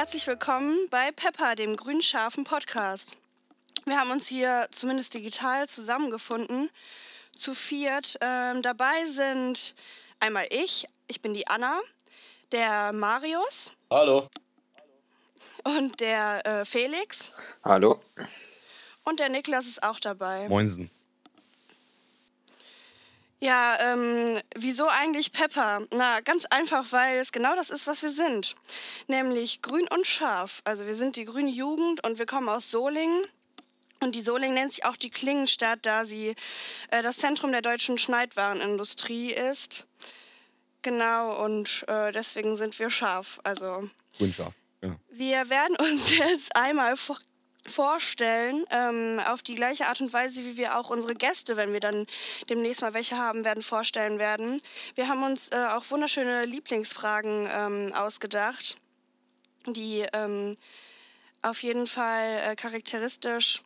herzlich willkommen bei Pepper, dem grünscharfen Podcast. Wir haben uns hier zumindest digital zusammengefunden, zu viert. Ähm, dabei sind einmal ich, ich bin die Anna, der Marius. Hallo. Und der äh, Felix. Hallo. Und der Niklas ist auch dabei. Moinsen. Ja, ähm, wieso eigentlich Pepper? Na, ganz einfach, weil es genau das ist, was wir sind. Nämlich grün und scharf. Also wir sind die grüne Jugend und wir kommen aus Solingen. Und die Solingen nennt sich auch die Klingenstadt, da sie äh, das Zentrum der deutschen Schneidwarenindustrie ist. Genau, und äh, deswegen sind wir scharf. Also Grün scharf. Ja. wir werden uns jetzt einmal vor vorstellen, ähm, auf die gleiche Art und Weise, wie wir auch unsere Gäste, wenn wir dann demnächst mal welche haben werden, vorstellen werden. Wir haben uns äh, auch wunderschöne Lieblingsfragen ähm, ausgedacht, die ähm, auf jeden Fall äh, charakteristisch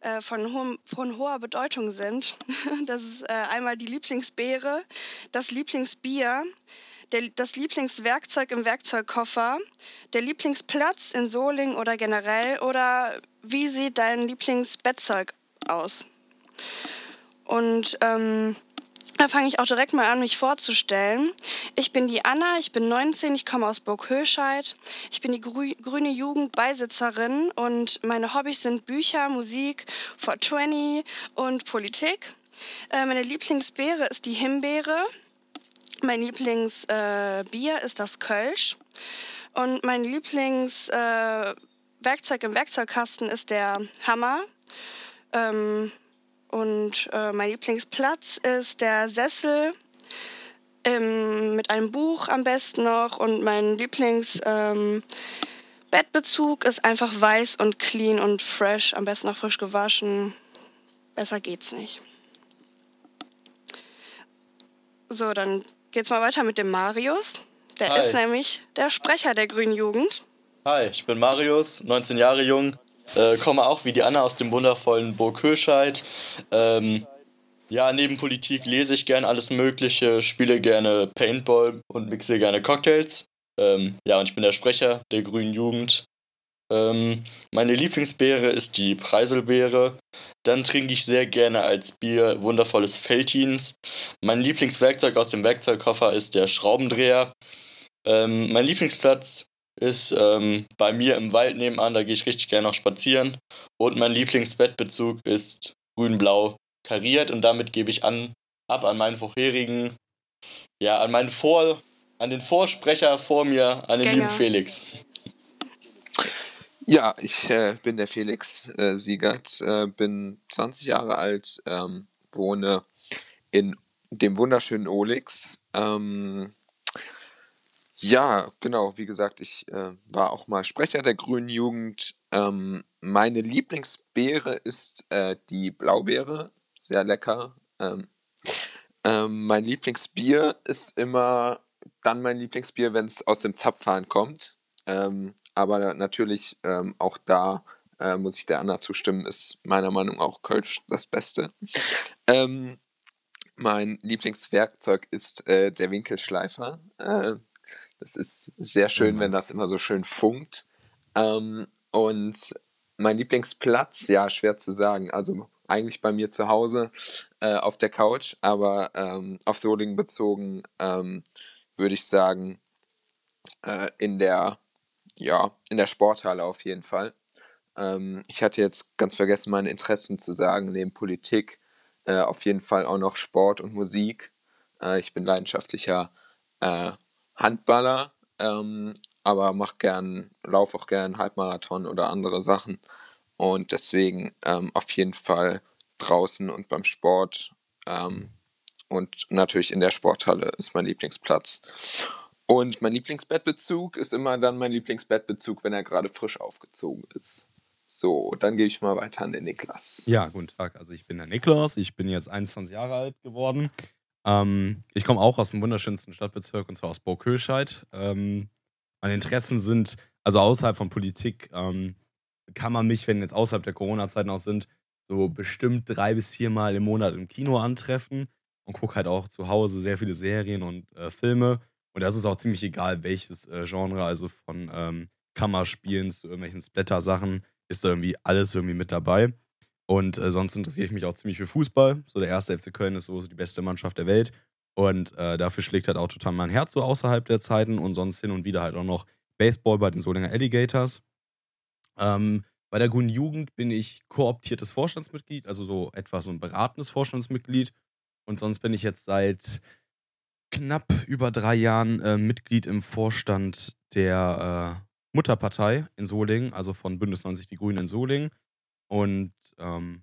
äh, von, hohem, von hoher Bedeutung sind. Das ist äh, einmal die Lieblingsbeere, das Lieblingsbier, der, das Lieblingswerkzeug im Werkzeugkoffer, der Lieblingsplatz in Soling oder generell oder wie sieht dein Lieblingsbettzeug aus? Und ähm, da fange ich auch direkt mal an, mich vorzustellen. Ich bin die Anna, ich bin 19, ich komme aus Burg Höscheid. Ich bin die Grü grüne Jugendbeisitzerin und meine Hobbys sind Bücher, Musik, 420 und Politik. Äh, meine Lieblingsbeere ist die Himbeere. Mein Lieblingsbier äh, ist das Kölsch. Und mein Lieblingswerkzeug äh, im Werkzeugkasten ist der Hammer. Ähm, und äh, mein Lieblingsplatz ist der Sessel ähm, mit einem Buch am besten noch. Und mein Lieblingsbettbezug ähm, ist einfach weiß und clean und fresh, am besten auch frisch gewaschen. Besser geht's nicht. So, dann geht's mal weiter mit dem Marius. Der Hi. ist nämlich der Sprecher der Grünen Jugend. Hi, ich bin Marius, 19 Jahre jung, äh, komme auch wie die Anna aus dem wundervollen Burg Höscheid. Ähm, ja, neben Politik lese ich gern alles Mögliche, spiele gerne Paintball und mixe gerne Cocktails. Ähm, ja, und ich bin der Sprecher der Grünen Jugend. Ähm, meine Lieblingsbeere ist die Preiselbeere. Dann trinke ich sehr gerne als Bier wundervolles Feltins. Mein Lieblingswerkzeug aus dem Werkzeugkoffer ist der Schraubendreher. Ähm, mein Lieblingsplatz ist ähm, bei mir im Wald nebenan, da gehe ich richtig gerne noch spazieren. Und mein Lieblingsbettbezug ist grün-blau kariert und damit gebe ich an, ab an meinen vorherigen, ja, an meinen Vor, an den Vorsprecher vor mir, an den Gänger. lieben Felix. Ja, ich äh, bin der Felix äh, Siegert, äh, bin 20 Jahre alt, ähm, wohne in dem wunderschönen Olix. Ähm, ja, genau, wie gesagt, ich äh, war auch mal Sprecher der Grünen Jugend. Ähm, meine Lieblingsbeere ist äh, die Blaubeere, sehr lecker. Ähm, ähm, mein Lieblingsbier ist immer dann mein Lieblingsbier, wenn es aus dem Zapfhahn kommt. Ähm, aber natürlich ähm, auch da äh, muss ich der Anna zustimmen, ist meiner Meinung nach auch Kölsch das Beste. Ähm, mein Lieblingswerkzeug ist äh, der Winkelschleifer. Äh, das ist sehr schön, wenn das immer so schön funkt. Ähm, und mein Lieblingsplatz, ja, schwer zu sagen. Also eigentlich bei mir zu Hause äh, auf der Couch, aber ähm, auf Solingen bezogen ähm, würde ich sagen, äh, in der ja, in der Sporthalle auf jeden Fall. Ähm, ich hatte jetzt ganz vergessen, meine Interessen zu sagen, neben Politik äh, auf jeden Fall auch noch Sport und Musik. Äh, ich bin leidenschaftlicher äh, Handballer, ähm, aber mach gern, lauf auch gern Halbmarathon oder andere Sachen. Und deswegen ähm, auf jeden Fall draußen und beim Sport ähm, und natürlich in der Sporthalle ist mein Lieblingsplatz. Und mein Lieblingsbettbezug ist immer dann mein Lieblingsbettbezug, wenn er gerade frisch aufgezogen ist. So, dann gebe ich mal weiter an den Niklas. Ja, guten Tag. Also ich bin der Niklas, ich bin jetzt 21 Jahre alt geworden. Ähm, ich komme auch aus dem wunderschönsten Stadtbezirk und zwar aus Burg Höscheid. Ähm, meine Interessen sind, also außerhalb von Politik, ähm, kann man mich, wenn jetzt außerhalb der Corona-Zeiten auch sind, so bestimmt drei bis viermal im Monat im Kino antreffen und gucke halt auch zu Hause sehr viele Serien und äh, Filme. Und das ist auch ziemlich egal, welches äh, Genre, also von ähm, Kammerspielen zu irgendwelchen Splatter-Sachen ist da irgendwie alles irgendwie mit dabei. Und äh, sonst interessiere ich mich auch ziemlich für Fußball. So der erste FC Köln ist so die beste Mannschaft der Welt. Und äh, dafür schlägt halt auch total mein Herz so außerhalb der Zeiten und sonst hin und wieder halt auch noch Baseball bei den Solinger Alligators. Ähm, bei der Grünen Jugend bin ich kooptiertes Vorstandsmitglied, also so etwa so ein beratendes Vorstandsmitglied. Und sonst bin ich jetzt seit knapp über drei Jahren äh, Mitglied im Vorstand der äh, Mutterpartei in Solingen, also von Bündnis 90 Die Grünen in Solingen. Und ähm,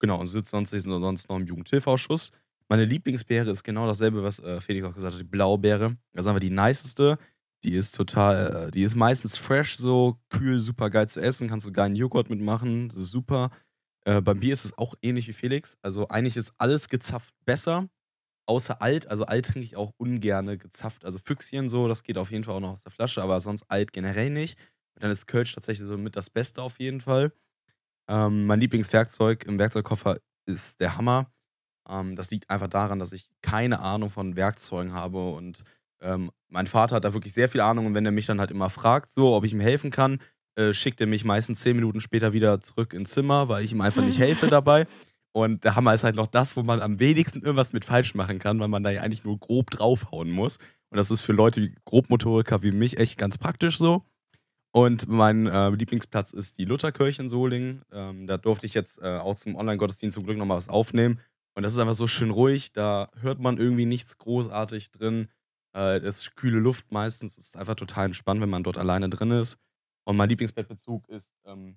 genau, und sitze sonst, sonst noch im Jugendhilfeausschuss. Meine Lieblingsbeere ist genau dasselbe, was äh, Felix auch gesagt hat, die Blaubeere. Das ist einfach die niceste. Die ist total, äh, die ist meistens fresh, so kühl, super geil zu essen. Kannst du geilen Joghurt mitmachen. Das ist super. Äh, beim Bier ist es auch ähnlich wie Felix. Also eigentlich ist alles gezapft besser. Außer alt. Also alt trinke ich auch ungerne gezapft. Also Füchschen so, das geht auf jeden Fall auch noch aus der Flasche, aber sonst alt generell nicht. Und dann ist Kölsch tatsächlich so mit das Beste auf jeden Fall. Ähm, mein Lieblingswerkzeug im Werkzeugkoffer ist der Hammer. Ähm, das liegt einfach daran, dass ich keine Ahnung von Werkzeugen habe und ähm, mein Vater hat da wirklich sehr viel Ahnung und wenn er mich dann halt immer fragt, so, ob ich ihm helfen kann, äh, schickt er mich meistens zehn Minuten später wieder zurück ins Zimmer, weil ich ihm einfach nicht helfe dabei. Und der Hammer ist halt noch das, wo man am wenigsten irgendwas mit falsch machen kann, weil man da ja eigentlich nur grob draufhauen muss. Und das ist für Leute wie Grobmotoriker wie mich echt ganz praktisch so. Und mein äh, Lieblingsplatz ist die Lutherkirche in Solingen. Ähm, da durfte ich jetzt äh, auch zum Online-Gottesdienst zum Glück nochmal was aufnehmen. Und das ist einfach so schön ruhig, da hört man irgendwie nichts großartig drin. Äh, ist kühle Luft meistens. Es ist einfach total entspannt, wenn man dort alleine drin ist. Und mein Lieblingsbettbezug ist ähm,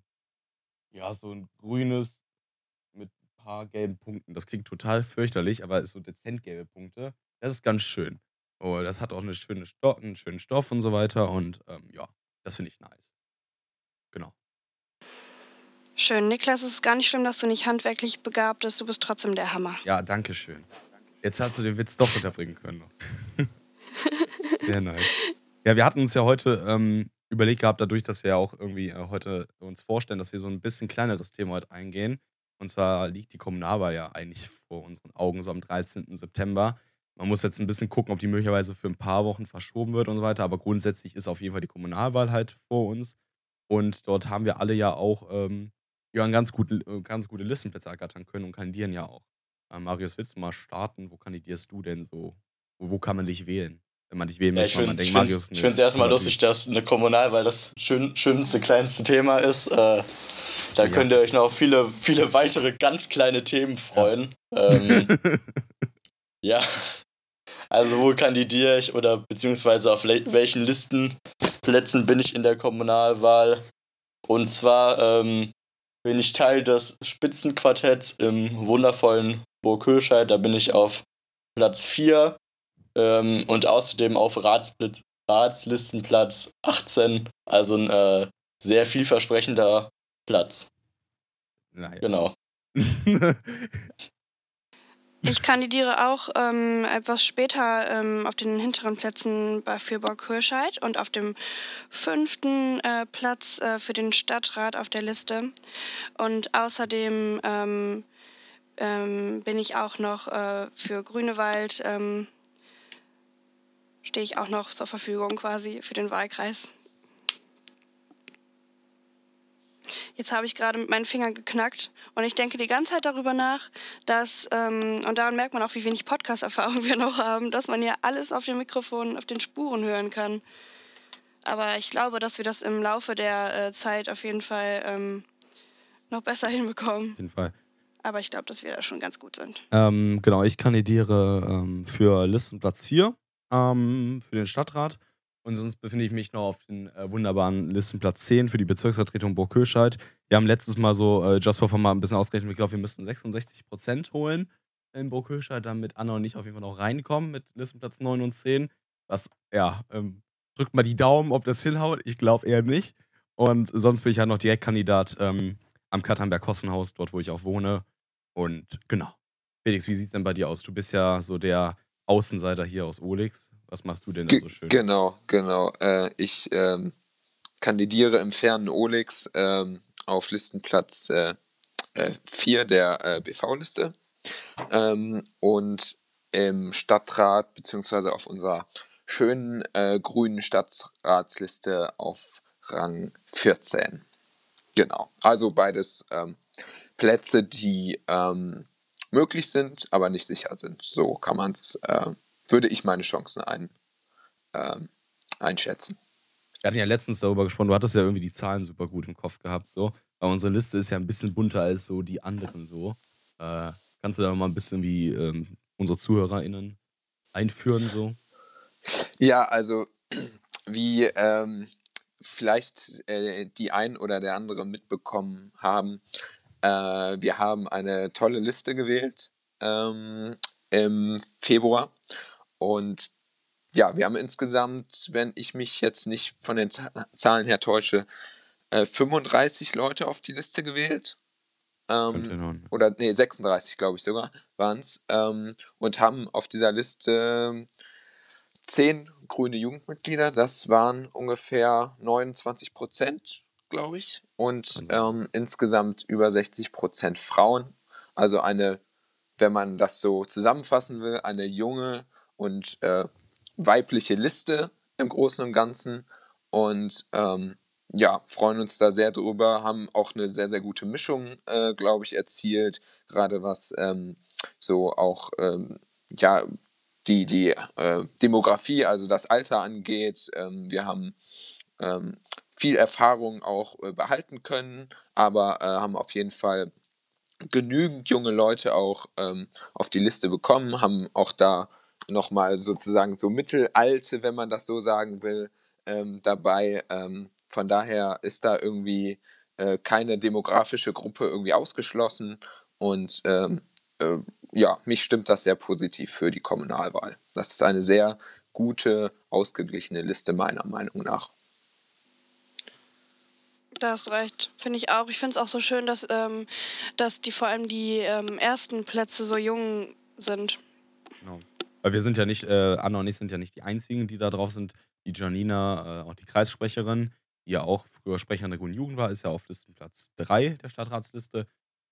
ja so ein grünes paar gelben Punkten. Das klingt total fürchterlich, aber ist so dezent gelbe Punkte. Das ist ganz schön. Oh, das hat auch eine schöne Sto einen schönen Stoff und so weiter. Und ähm, ja, das finde ich nice. Genau. Schön. Niklas, es ist gar nicht schlimm, dass du nicht handwerklich begabt bist. Du bist trotzdem der Hammer. Ja, danke schön. Jetzt hast du den Witz doch unterbringen können. Sehr nice. Ja, wir hatten uns ja heute ähm, überlegt gehabt, dadurch, dass wir ja auch irgendwie äh, heute uns vorstellen, dass wir so ein bisschen kleineres Thema heute eingehen. Und zwar liegt die Kommunalwahl ja eigentlich vor unseren Augen so am 13. September. Man muss jetzt ein bisschen gucken, ob die möglicherweise für ein paar Wochen verschoben wird und so weiter. Aber grundsätzlich ist auf jeden Fall die Kommunalwahl halt vor uns. Und dort haben wir alle ja auch ähm, ja, ganz, guten, äh, ganz gute Listenplätze ergattern können und kandidieren ja auch. Äh, Marius, willst du mal starten? Wo kandidierst du denn so? Wo, wo kann man dich wählen? Wenn man dich wählen ja, möchte, ich finde es erstmal lustig, dass eine Kommunalwahl das schön, schönste, kleinste Thema ist. Äh, da ja. könnt ihr euch noch auf viele, viele weitere ganz kleine Themen freuen. Ja. Ähm, ja. Also wo kandidiere ich oder beziehungsweise auf welchen Listenplätzen bin ich in der Kommunalwahl? Und zwar ähm, bin ich Teil des Spitzenquartetts im wundervollen Burg Höscheid. Da bin ich auf Platz 4 ähm, und außerdem auf Ratspl Ratslistenplatz 18. Also ein äh, sehr vielversprechender Platz. Naja. Genau. Ich kandidiere auch ähm, etwas später ähm, auf den hinteren Plätzen bei Fürburg Hirscheid und auf dem fünften äh, Platz äh, für den Stadtrat auf der Liste. Und außerdem ähm, ähm bin ich auch noch äh, für Grünewald, ähm, stehe ich auch noch zur Verfügung quasi für den Wahlkreis. Jetzt habe ich gerade mit meinen Fingern geknackt und ich denke die ganze Zeit darüber nach, dass, ähm, und daran merkt man auch, wie wenig Podcast-Erfahrung wir noch haben, dass man ja alles auf dem Mikrofon, auf den Spuren hören kann. Aber ich glaube, dass wir das im Laufe der äh, Zeit auf jeden Fall ähm, noch besser hinbekommen. Auf jeden Fall. Aber ich glaube, dass wir da schon ganz gut sind. Ähm, genau, ich kandidiere ähm, für Listenplatz 4 ähm, für den Stadtrat. Und sonst befinde ich mich noch auf den äh, wunderbaren Listenplatz 10 für die Bezirksvertretung Burg Köscheid. Wir haben letztes Mal so äh, Just for Fun mal ein bisschen ausgerechnet. Ich glaube, wir müssten 66 Prozent holen in Burg Köscheid, damit Anna und ich auf jeden Fall noch reinkommen mit Listenplatz 9 und 10. Was, ja, ähm, drückt mal die Daumen, ob das hinhaut. Ich glaube eher nicht. Und sonst bin ich ja noch Direktkandidat ähm, am Katernberg-Kossenhaus, dort, wo ich auch wohne. Und genau. Felix, wie sieht es denn bei dir aus? Du bist ja so der Außenseiter hier aus Olix. Was machst du denn da so schön? Genau, genau. Äh, ich ähm, kandidiere im fernen Olix ähm, auf Listenplatz 4 äh, äh, der äh, BV-Liste ähm, und im Stadtrat beziehungsweise auf unserer schönen äh, grünen Stadtratsliste auf Rang 14. Genau. Also beides ähm, Plätze, die ähm, möglich sind, aber nicht sicher sind. So kann man es, äh, würde ich meine Chancen ein, äh, einschätzen. Wir hatten ja letztens darüber gesprochen, du hattest ja irgendwie die Zahlen super gut im Kopf gehabt, so. Aber unsere Liste ist ja ein bisschen bunter als so die anderen so. Äh, kannst du da mal ein bisschen wie ähm, unsere ZuhörerInnen einführen, so? Ja, also wie ähm, vielleicht äh, die ein oder der andere mitbekommen haben, äh, wir haben eine tolle Liste gewählt ähm, im Februar und ja, wir haben insgesamt, wenn ich mich jetzt nicht von den Zahlen her täusche, äh, 35 Leute auf die Liste gewählt. Ähm, oder nee, 36 glaube ich sogar waren es. Ähm, und haben auf dieser Liste 10 grüne Jugendmitglieder. Das waren ungefähr 29 Prozent glaube ich. Und ähm, insgesamt über 60 Prozent Frauen. Also eine, wenn man das so zusammenfassen will, eine junge und äh, weibliche Liste im Großen und Ganzen. Und ähm, ja, freuen uns da sehr drüber, haben auch eine sehr, sehr gute Mischung, äh, glaube ich, erzielt. Gerade was ähm, so auch, ähm, ja, die, die äh, Demografie, also das Alter angeht. Ähm, wir haben ähm, viel Erfahrung auch äh, behalten können, aber äh, haben auf jeden Fall genügend junge Leute auch ähm, auf die Liste bekommen, haben auch da nochmal sozusagen so Mittelalte, wenn man das so sagen will, ähm, dabei. Ähm, von daher ist da irgendwie äh, keine demografische Gruppe irgendwie ausgeschlossen und ähm, äh, ja, mich stimmt das sehr positiv für die Kommunalwahl. Das ist eine sehr gute, ausgeglichene Liste meiner Meinung nach. Da hast du recht, finde ich auch. Ich finde es auch so schön, dass, ähm, dass die vor allem die ähm, ersten Plätze so jung sind. Genau. Weil wir sind ja nicht, äh, Anna und ich sind ja nicht die einzigen, die da drauf sind. Die Janina, äh, auch die Kreissprecherin, die ja auch früher Sprecherin der Guten Jugend war, ist ja auf Listenplatz 3 der Stadtratsliste.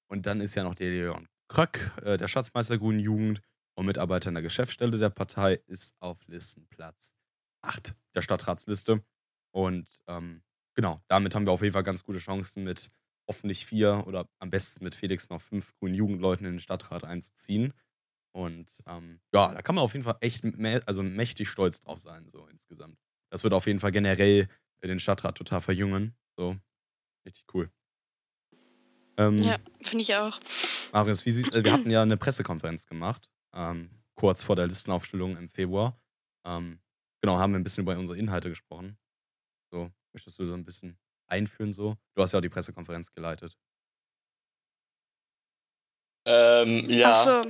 Und dann ist ja noch der Leon Kröck, äh, der Schatzmeister der Guten Jugend und Mitarbeiter in der Geschäftsstelle der Partei, ist auf Listenplatz 8 der Stadtratsliste. Und ähm, genau, damit haben wir auf jeden Fall ganz gute Chancen, mit hoffentlich vier oder am besten mit Felix noch fünf grünen Jugendleuten in den Stadtrat einzuziehen. Und ähm, ja, da kann man auf jeden Fall echt also mächtig stolz drauf sein, so insgesamt. Das wird auf jeden Fall generell den Stadtrat total verjüngen. So, richtig cool. Ähm, ja, finde ich auch. Marius, wie sieht's? Äh, wir hatten ja eine Pressekonferenz gemacht, ähm, kurz vor der Listenaufstellung im Februar. Ähm, genau, haben wir ein bisschen über unsere Inhalte gesprochen. So, Möchtest du so ein bisschen einführen so? Du hast ja auch die Pressekonferenz geleitet. Ähm, ja. Ach so.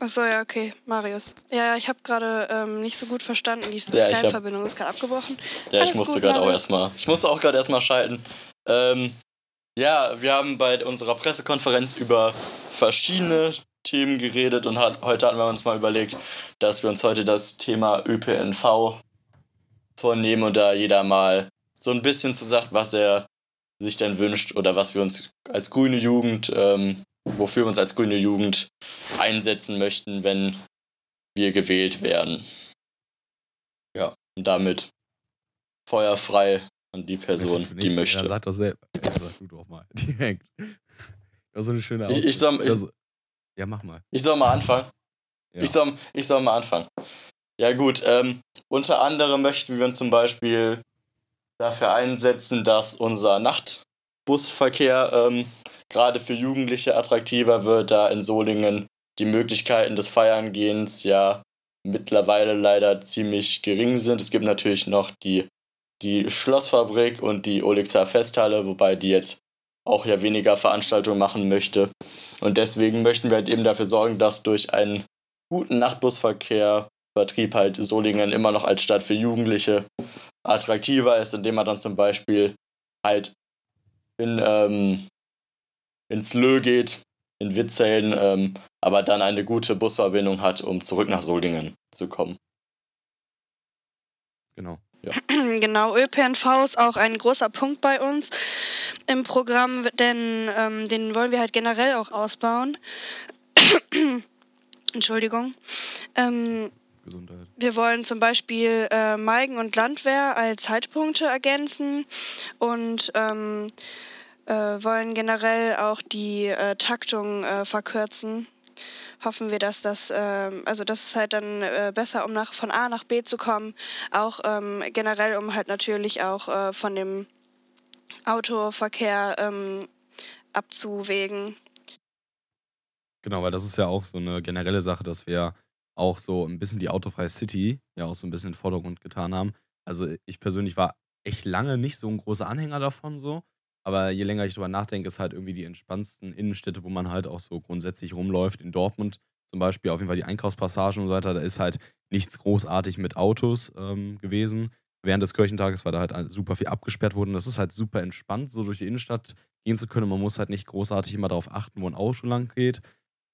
Ach so, ja, okay, Marius. Ja, ich habe gerade ähm, nicht so gut verstanden. Die ja, Skype-Verbindung ist gerade abgebrochen. Ja, Alles ich musste gerade auch erstmal. Ich musste auch gerade erstmal schalten. Ähm, ja, wir haben bei unserer Pressekonferenz über verschiedene Themen geredet und hat, heute hatten wir uns mal überlegt, dass wir uns heute das Thema ÖPNV vornehmen und da jeder mal so ein bisschen zu sagt, was er sich denn wünscht oder was wir uns als grüne Jugend, ähm, wofür wir uns als grüne Jugend einsetzen möchten, wenn wir gewählt werden. Ja, und damit feuerfrei an die Person, die möchte. Ja, sag das selber. Ja, sag du doch mal. Direkt. Das ist so eine schöne Aussage. Ich, ich soll, ich, ja, mach mal. Ich soll mal anfangen. Ja. Ich, soll, ich soll mal anfangen. Ja gut, ähm, unter anderem möchten wir uns zum Beispiel dafür einsetzen, dass unser Nachtbusverkehr ähm, gerade für Jugendliche attraktiver wird, da in Solingen die Möglichkeiten des Feiern-Gehens ja mittlerweile leider ziemlich gering sind. Es gibt natürlich noch die, die Schlossfabrik und die Olixer Festhalle, wobei die jetzt auch ja weniger Veranstaltungen machen möchte. Und deswegen möchten wir halt eben dafür sorgen, dass durch einen guten Nachtbusverkehr Vertrieb halt Solingen immer noch als Stadt für Jugendliche attraktiver ist, indem man dann zum Beispiel halt in, ähm, ins Lö geht, in Witzellen, ähm, aber dann eine gute Busverbindung hat, um zurück nach Solingen zu kommen. Genau. Ja. Genau, ÖPNV ist auch ein großer Punkt bei uns im Programm, denn ähm, den wollen wir halt generell auch ausbauen. Entschuldigung. Ähm, Gesundheit. Wir wollen zum Beispiel äh, Meigen und Landwehr als Haltepunkte ergänzen und ähm, äh, wollen generell auch die äh, Taktung äh, verkürzen. Hoffen wir, dass das, ähm, also das ist halt dann äh, besser, um nach, von A nach B zu kommen. Auch ähm, generell, um halt natürlich auch äh, von dem Autoverkehr ähm, abzuwägen. Genau, weil das ist ja auch so eine generelle Sache, dass wir auch so ein bisschen die autofreie City ja auch so ein bisschen in den Vordergrund getan haben. Also ich persönlich war echt lange nicht so ein großer Anhänger davon so. Aber je länger ich drüber nachdenke, ist halt irgendwie die entspannendsten Innenstädte, wo man halt auch so grundsätzlich rumläuft. In Dortmund zum Beispiel auf jeden Fall die Einkaufspassagen und so weiter, da ist halt nichts großartig mit Autos ähm, gewesen. Während des Kirchentages, weil da halt super viel abgesperrt wurde. Und das ist halt super entspannt, so durch die Innenstadt gehen zu können. Man muss halt nicht großartig immer darauf achten, wo ein Auto lang geht.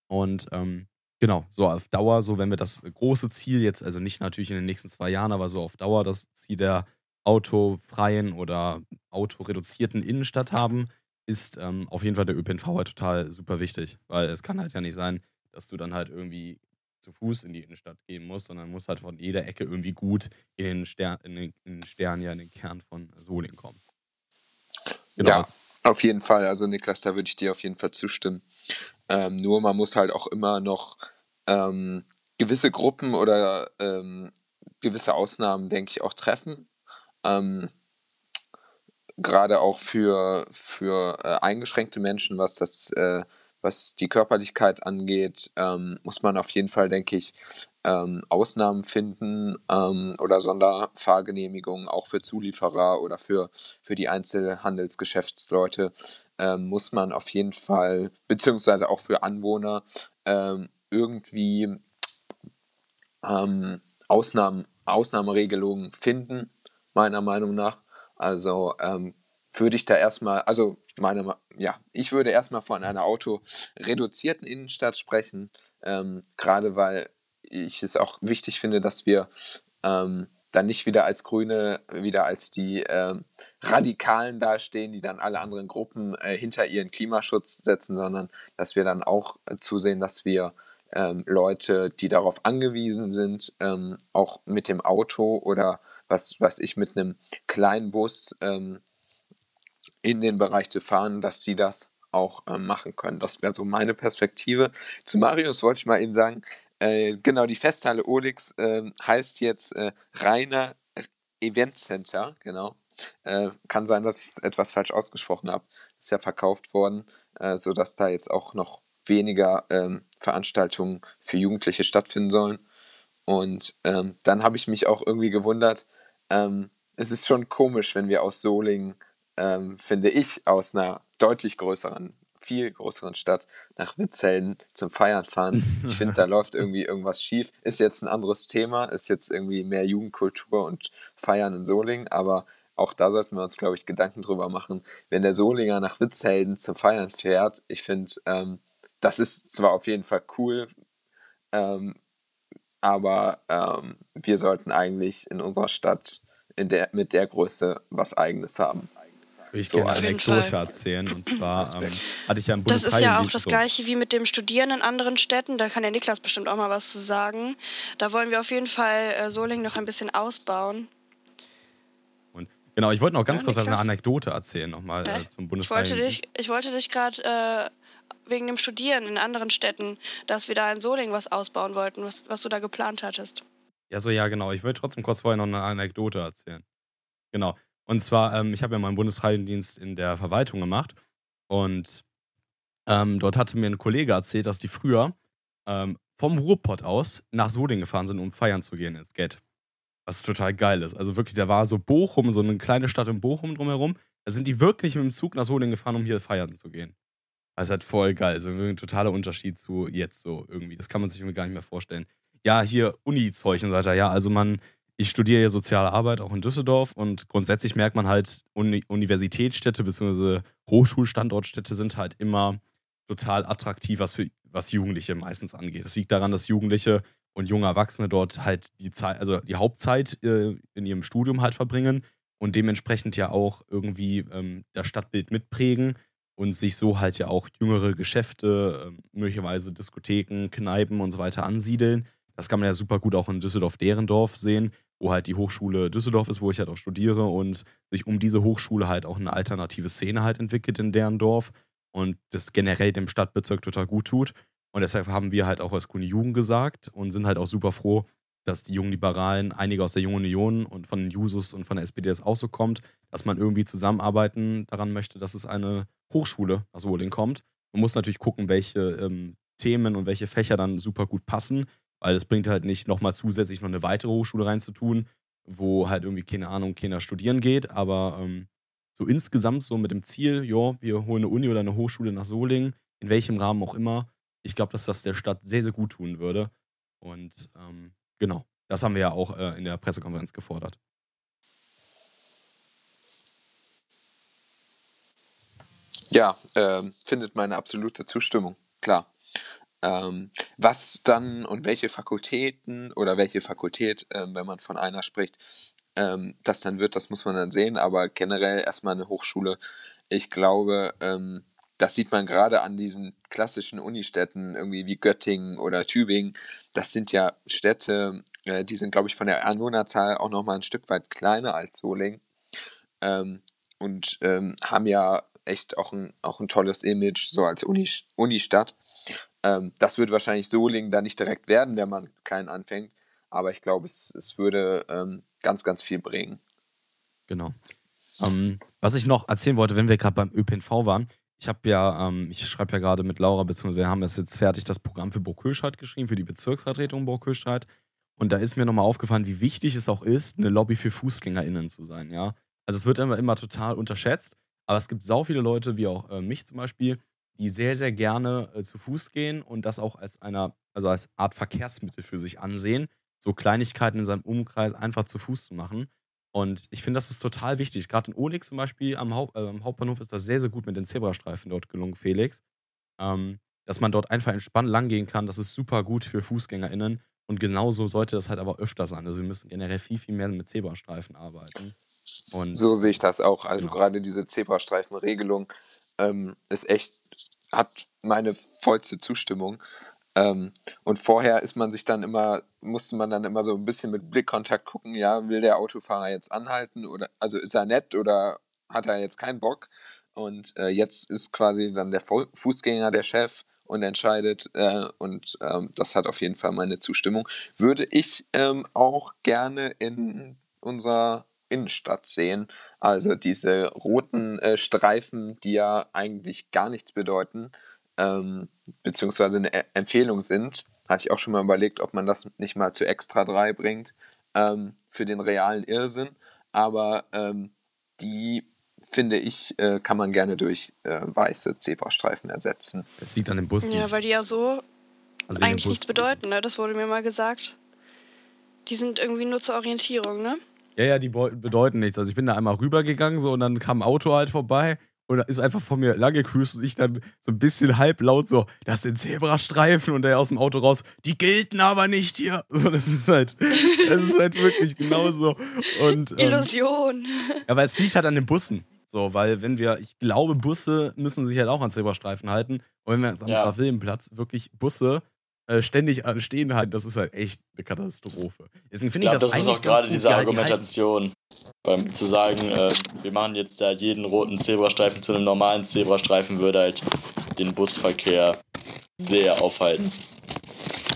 Und ähm, genau, so auf Dauer, so wenn wir das große Ziel jetzt, also nicht natürlich in den nächsten zwei Jahren, aber so auf Dauer das Ziel der autofreien oder autoreduzierten Innenstadt haben, ist ähm, auf jeden Fall der ÖPNV halt total super wichtig. Weil es kann halt ja nicht sein, dass du dann halt irgendwie zu Fuß in die Innenstadt gehen musst, sondern musst halt von jeder Ecke irgendwie gut in den Stern, in den, in den Stern, ja, in den Kern von Solingen kommen. Genau. Ja, auf jeden Fall. Also Niklas, da würde ich dir auf jeden Fall zustimmen. Ähm, nur man muss halt auch immer noch ähm, gewisse Gruppen oder ähm, gewisse Ausnahmen, denke ich, auch treffen. Ähm, Gerade auch für, für äh, eingeschränkte Menschen, was das, äh, was die Körperlichkeit angeht, ähm, muss man auf jeden Fall, denke ich, ähm, Ausnahmen finden ähm, oder Sonderfahrgenehmigungen auch für Zulieferer oder für, für die Einzelhandelsgeschäftsleute ähm, muss man auf jeden Fall, beziehungsweise auch für Anwohner, ähm, irgendwie ähm, Ausnahmen, Ausnahmeregelungen finden, meiner Meinung nach. Also ähm, würde ich da erstmal, also meine, ja, ich würde erstmal von einer autoreduzierten Innenstadt sprechen, ähm, gerade weil ich es auch wichtig finde, dass wir ähm, dann nicht wieder als Grüne, wieder als die äh, Radikalen dastehen, die dann alle anderen Gruppen äh, hinter ihren Klimaschutz setzen, sondern dass wir dann auch zusehen, dass wir ähm, Leute, die darauf angewiesen sind, ähm, auch mit dem Auto oder was weiß ich, mit einem kleinen Bus ähm, in den Bereich zu fahren, dass sie das auch ähm, machen können. Das wäre so meine Perspektive. Zu Marius wollte ich mal eben sagen, äh, genau, die Festhalle Olix äh, heißt jetzt äh, Rainer Event Center, genau. Äh, kann sein, dass ich es etwas falsch ausgesprochen habe. Ist ja verkauft worden, äh, sodass da jetzt auch noch weniger ähm, Veranstaltungen für Jugendliche stattfinden sollen. Und ähm, dann habe ich mich auch irgendwie gewundert, ähm, es ist schon komisch, wenn wir aus Solingen, ähm, finde ich, aus einer deutlich größeren viel größeren Stadt nach Witzhelden zum Feiern fahren. Ich finde, da läuft irgendwie irgendwas schief. Ist jetzt ein anderes Thema, ist jetzt irgendwie mehr Jugendkultur und Feiern in Solingen, aber auch da sollten wir uns, glaube ich, Gedanken drüber machen. Wenn der Solinger nach Witzhelden zum Feiern fährt, ich finde, ähm, das ist zwar auf jeden Fall cool, ähm, aber ähm, wir sollten eigentlich in unserer Stadt in der, mit der Größe was Eigenes haben. Ich so gerne eine Anekdote erzählen. Und zwar ähm, hatte ich ja im Das ist ja auch das Gleiche wie mit dem Studieren in anderen Städten. Da kann der Niklas bestimmt auch mal was zu sagen. Da wollen wir auf jeden Fall äh, Solingen noch ein bisschen ausbauen. Und, genau, ich wollte noch ganz ja, kurz Niklas? eine Anekdote erzählen nochmal äh, zum Bundesfreien. Ich wollte dich, ich wollte dich gerade äh, wegen dem Studieren in anderen Städten, dass wir da in Solingen was ausbauen wollten, was, was du da geplant hattest. Ja, so ja, genau. Ich wollte trotzdem kurz vorher noch eine Anekdote erzählen. Genau. Und zwar, ähm, ich habe ja meinen Bundesfreiwilligendienst in der Verwaltung gemacht und ähm, dort hatte mir ein Kollege erzählt, dass die früher ähm, vom Ruhrpott aus nach Solingen gefahren sind, um feiern zu gehen ins Get. Was total geil ist. Also wirklich, da war so Bochum, so eine kleine Stadt in Bochum drumherum. Da sind die wirklich mit dem Zug nach Solingen gefahren, um hier feiern zu gehen. Das ist halt voll geil. Also ein totaler Unterschied zu jetzt so irgendwie. Das kann man sich irgendwie gar nicht mehr vorstellen. Ja, hier Uni-Zeug und so weiter. Ja, also man ich studiere ja soziale Arbeit auch in Düsseldorf und grundsätzlich merkt man halt, Uni Universitätsstädte bzw. Hochschulstandortstädte sind halt immer total attraktiv, was für was Jugendliche meistens angeht. Das liegt daran, dass Jugendliche und junge Erwachsene dort halt die Zeit, also die Hauptzeit äh, in ihrem Studium halt verbringen und dementsprechend ja auch irgendwie ähm, das Stadtbild mitprägen und sich so halt ja auch jüngere Geschäfte, äh, möglicherweise Diskotheken, Kneipen und so weiter ansiedeln Das kann man ja super gut auch in Düsseldorf-Derendorf sehen, wo halt die Hochschule Düsseldorf ist, wo ich halt auch studiere und sich um diese Hochschule halt auch eine alternative Szene halt entwickelt in Derendorf und das generell dem Stadtbezirk total gut tut. Und deshalb haben wir halt auch als Grüne Jugend gesagt und sind halt auch super froh, dass die jungen Liberalen, einige aus der Jungen Union und von den Jusos und von der SPD das auch so kommt, dass man irgendwie zusammenarbeiten daran möchte, dass es eine Hochschule aus Wohling kommt. Man muss natürlich gucken, welche ähm, Themen und welche Fächer dann super gut passen, weil es bringt halt nicht nochmal zusätzlich noch eine weitere Hochschule reinzutun, wo halt irgendwie, keine Ahnung, keiner studieren geht, aber ähm, so insgesamt so mit dem Ziel, ja, wir holen eine Uni oder eine Hochschule nach Solingen, in welchem Rahmen auch immer. Ich glaube, dass das der Stadt sehr, sehr gut tun würde. Und ähm, genau, das haben wir ja auch äh, in der Pressekonferenz gefordert. Ja, äh, findet meine absolute Zustimmung, klar. Ähm, was dann und welche Fakultäten oder welche Fakultät, äh, wenn man von einer spricht, ähm, das dann wird, das muss man dann sehen, aber generell erstmal eine Hochschule. Ich glaube, ähm, das sieht man gerade an diesen klassischen Unistädten, irgendwie wie Göttingen oder Tübingen. Das sind ja Städte, äh, die sind, glaube ich, von der Einwohnerzahl auch nochmal ein Stück weit kleiner als Solingen ähm, und ähm, haben ja echt auch ein, auch ein tolles Image, so als Uni, Unistadt. Ähm, das wird wahrscheinlich Solingen dann nicht direkt werden, wenn man klein anfängt, aber ich glaube, es, es würde ähm, ganz, ganz viel bringen. Genau. Ähm, was ich noch erzählen wollte, wenn wir gerade beim ÖPNV waren, ich habe ja, ähm, ich schreibe ja gerade mit Laura, beziehungsweise wir haben es jetzt fertig, das Programm für Burghöscheid geschrieben, für die Bezirksvertretung Burghöscheid. Und da ist mir nochmal aufgefallen, wie wichtig es auch ist, eine Lobby für FußgängerInnen zu sein, ja. Also es wird immer, immer total unterschätzt, aber es gibt sau viele Leute, wie auch äh, mich zum Beispiel, die sehr, sehr gerne äh, zu Fuß gehen und das auch als einer, also als Art Verkehrsmittel für sich ansehen, so Kleinigkeiten in seinem Umkreis einfach zu Fuß zu machen. Und ich finde, das ist total wichtig. Gerade in Onyx zum Beispiel am, Haupt, äh, am, Hauptbahnhof ist das sehr, sehr gut mit den Zebrastreifen dort gelungen, Felix. Ähm, dass man dort einfach entspannt langgehen kann, das ist super gut für FußgängerInnen. Und genauso sollte das halt aber öfter sein. Also wir müssen generell viel, viel mehr mit Zebrastreifen arbeiten. Und so sehe ich das auch. Also genau. gerade diese Zebrastreifenregelung ähm, ist echt, hat meine vollste Zustimmung. Ähm, und vorher ist man sich dann immer, musste man dann immer so ein bisschen mit Blickkontakt gucken, ja, will der Autofahrer jetzt anhalten oder also ist er nett oder hat er jetzt keinen Bock? Und äh, jetzt ist quasi dann der Fußgänger der Chef und entscheidet. Äh, und ähm, das hat auf jeden Fall meine Zustimmung. Würde ich ähm, auch gerne in unserer Innenstadt sehen. Also diese roten äh, Streifen, die ja eigentlich gar nichts bedeuten, ähm, beziehungsweise eine e Empfehlung sind, hatte ich auch schon mal überlegt, ob man das nicht mal zu Extra 3 bringt ähm, für den realen Irrsinn. Aber ähm, die finde ich, äh, kann man gerne durch äh, weiße Zebrastreifen ersetzen. Es sieht an den Bussen. Ja, weil die ja so also eigentlich nichts bedeuten, ne? Das wurde mir mal gesagt. Die sind irgendwie nur zur Orientierung, ne? Ja, ja, die bedeuten nichts. Also ich bin da einmal rübergegangen so und dann kam ein Auto halt vorbei und da ist einfach vor mir lang gecruised und ich dann so ein bisschen halblaut so, das sind Zebrastreifen und der aus dem Auto raus, die gelten aber nicht hier. So, das ist halt, das ist halt wirklich genauso. Und, ähm, Illusion. Ja, weil es liegt halt an den Bussen. So, weil wenn wir, ich glaube, Busse müssen sich halt auch an Zebrastreifen halten. Und wenn wir jetzt am ja. Willenplatz wirklich Busse äh, ständig stehen halten, das ist halt echt eine Katastrophe. Deswegen finde ich, ich das, das ist auch gerade diese die Argumentation, beim zu sagen, äh, wir machen jetzt da jeden roten Zebrastreifen zu einem normalen Zebrastreifen, würde halt den Busverkehr sehr aufhalten.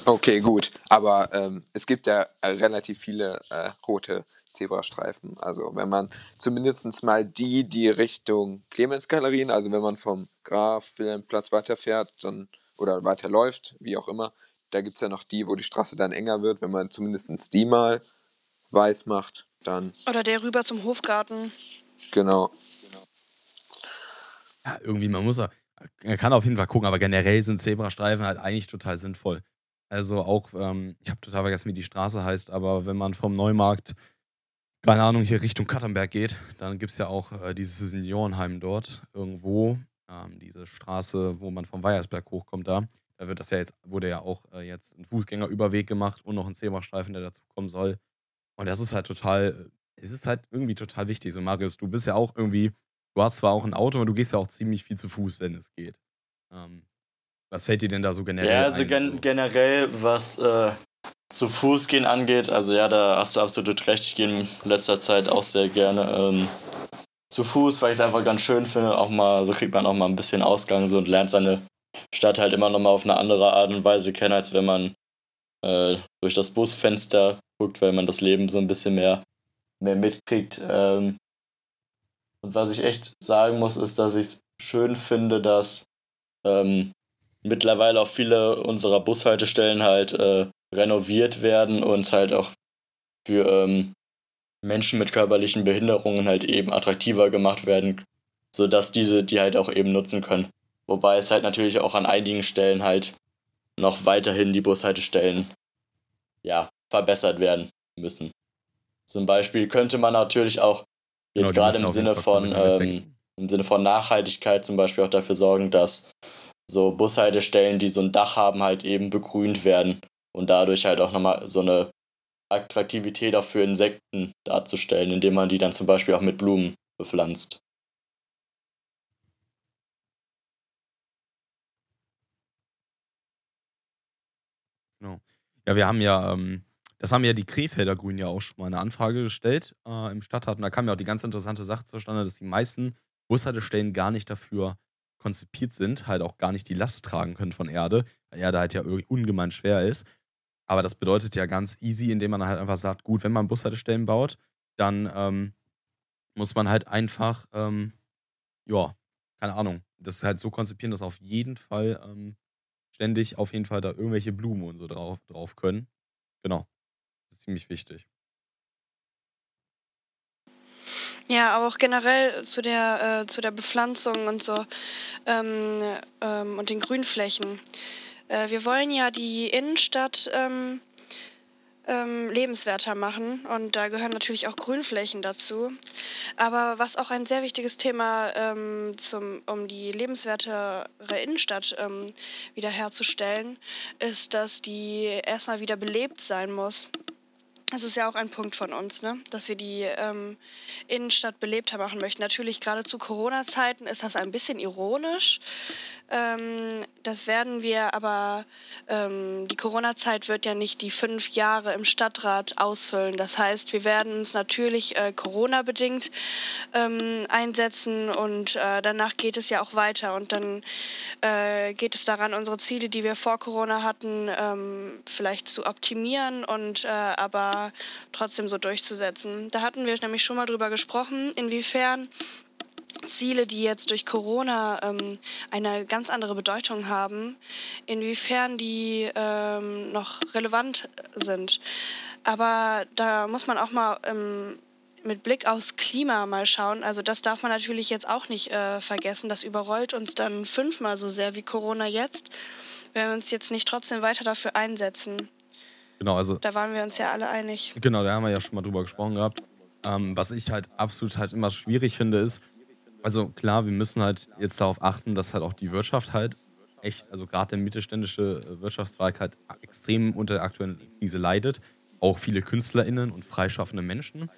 Okay, gut. Aber ähm, es gibt ja äh, relativ viele äh, rote Zebrastreifen. Also wenn man zumindest mal die, die Richtung Clemens-Galerien, also wenn man vom Graf Wilhelmplatz weiterfährt, dann oder weiterläuft, wie auch immer, da gibt es ja noch die, wo die Straße dann enger wird, wenn man zumindest die mal weiß macht, dann. Oder der rüber zum Hofgarten. Genau. Ja, irgendwie, man muss, er kann auf jeden Fall gucken, aber generell sind Zebrastreifen halt eigentlich total sinnvoll. Also auch, ähm, ich habe total vergessen, wie die Straße heißt, aber wenn man vom Neumarkt, keine Ahnung, hier Richtung Kattenberg geht, dann gibt es ja auch äh, dieses Seniorenheim dort irgendwo. Ähm, diese Straße, wo man vom Weiersberg hochkommt da. Da wird das ja jetzt, wurde ja auch äh, jetzt ein Fußgängerüberweg gemacht und noch ein Zebrastreifen, der dazu kommen soll. Und das ist halt total, es ist halt irgendwie total wichtig. So, Marius, du bist ja auch irgendwie, du hast zwar auch ein Auto, aber du gehst ja auch ziemlich viel zu Fuß, wenn es geht. Ähm, was fällt dir denn da so generell Ja, also gen generell, was, äh, zu Fuß gehen angeht, also ja, da hast du absolut recht. Ich gehe in letzter Zeit auch sehr gerne ähm, zu Fuß, weil ich es einfach ganz schön finde. Auch mal, so kriegt man auch mal ein bisschen Ausgang so und lernt seine Stadt halt immer nochmal auf eine andere Art und Weise kennen, als wenn man äh, durch das Busfenster guckt, weil man das Leben so ein bisschen mehr, mehr mitkriegt. Ähm, und was ich echt sagen muss, ist, dass ich es schön finde, dass ähm, mittlerweile auch viele unserer Bushaltestellen halt äh, renoviert werden und halt auch für ähm, Menschen mit körperlichen Behinderungen halt eben attraktiver gemacht werden, sodass diese die halt auch eben nutzen können. Wobei es halt natürlich auch an einigen Stellen halt noch weiterhin die Bushaltestellen ja, verbessert werden müssen. Zum Beispiel könnte man natürlich auch jetzt genau, gerade im Sinne von ähm, im Sinne von Nachhaltigkeit zum Beispiel auch dafür sorgen, dass so Bushaltestellen, die so ein Dach haben, halt eben begrünt werden und dadurch halt auch nochmal so eine Attraktivität auch für Insekten darzustellen, indem man die dann zum Beispiel auch mit Blumen bepflanzt. Genau. Ja, wir haben ja, ähm, das haben ja die Krefelder Grünen ja auch schon mal eine Anfrage gestellt äh, im Stadtrat. Und da kam ja auch die ganz interessante Sache zustande, dass die meisten Bushaltestellen gar nicht dafür konzipiert sind, halt auch gar nicht die Last tragen können von Erde, weil Erde halt ja ungemein schwer ist. Aber das bedeutet ja ganz easy, indem man halt einfach sagt, gut, wenn man Bushaltestellen baut, dann ähm, muss man halt einfach, ähm, ja, keine Ahnung, das halt so konzipieren, dass auf jeden Fall ähm, ständig auf jeden Fall da irgendwelche Blumen und so drauf, drauf können. Genau. Das ist ziemlich wichtig. Ja, aber auch generell zu der, äh, zu der Bepflanzung und so ähm, ähm, und den Grünflächen. Äh, wir wollen ja die Innenstadt ähm, ähm, lebenswerter machen und da gehören natürlich auch Grünflächen dazu. Aber was auch ein sehr wichtiges Thema ähm, zum, um die lebenswertere Innenstadt ähm, wiederherzustellen, ist, dass die erstmal wieder belebt sein muss. Das ist ja auch ein Punkt von uns, ne? dass wir die ähm, Innenstadt belebter machen möchten. Natürlich gerade zu Corona-Zeiten ist das ein bisschen ironisch, ähm, das werden wir aber, ähm, die Corona-Zeit wird ja nicht die fünf Jahre im Stadtrat ausfüllen. Das heißt, wir werden uns natürlich äh, Corona-bedingt ähm, einsetzen und äh, danach geht es ja auch weiter. Und dann äh, geht es daran, unsere Ziele, die wir vor Corona hatten, ähm, vielleicht zu optimieren und äh, aber trotzdem so durchzusetzen. Da hatten wir nämlich schon mal drüber gesprochen, inwiefern Ziele, die jetzt durch Corona ähm, eine ganz andere Bedeutung haben, inwiefern die ähm, noch relevant sind. Aber da muss man auch mal ähm, mit Blick aufs Klima mal schauen. Also das darf man natürlich jetzt auch nicht äh, vergessen. Das überrollt uns dann fünfmal so sehr wie Corona jetzt, wenn wir uns jetzt nicht trotzdem weiter dafür einsetzen. Genau, also. Da waren wir uns ja alle einig. Genau, da haben wir ja schon mal drüber gesprochen gehabt. Ähm, was ich halt absolut halt immer schwierig finde, ist, also klar, wir müssen halt jetzt darauf achten, dass halt auch die Wirtschaft halt echt, also gerade der mittelständische äh, Wirtschaftszweig halt extrem unter der aktuellen Krise leidet. Auch viele KünstlerInnen und freischaffende Menschen.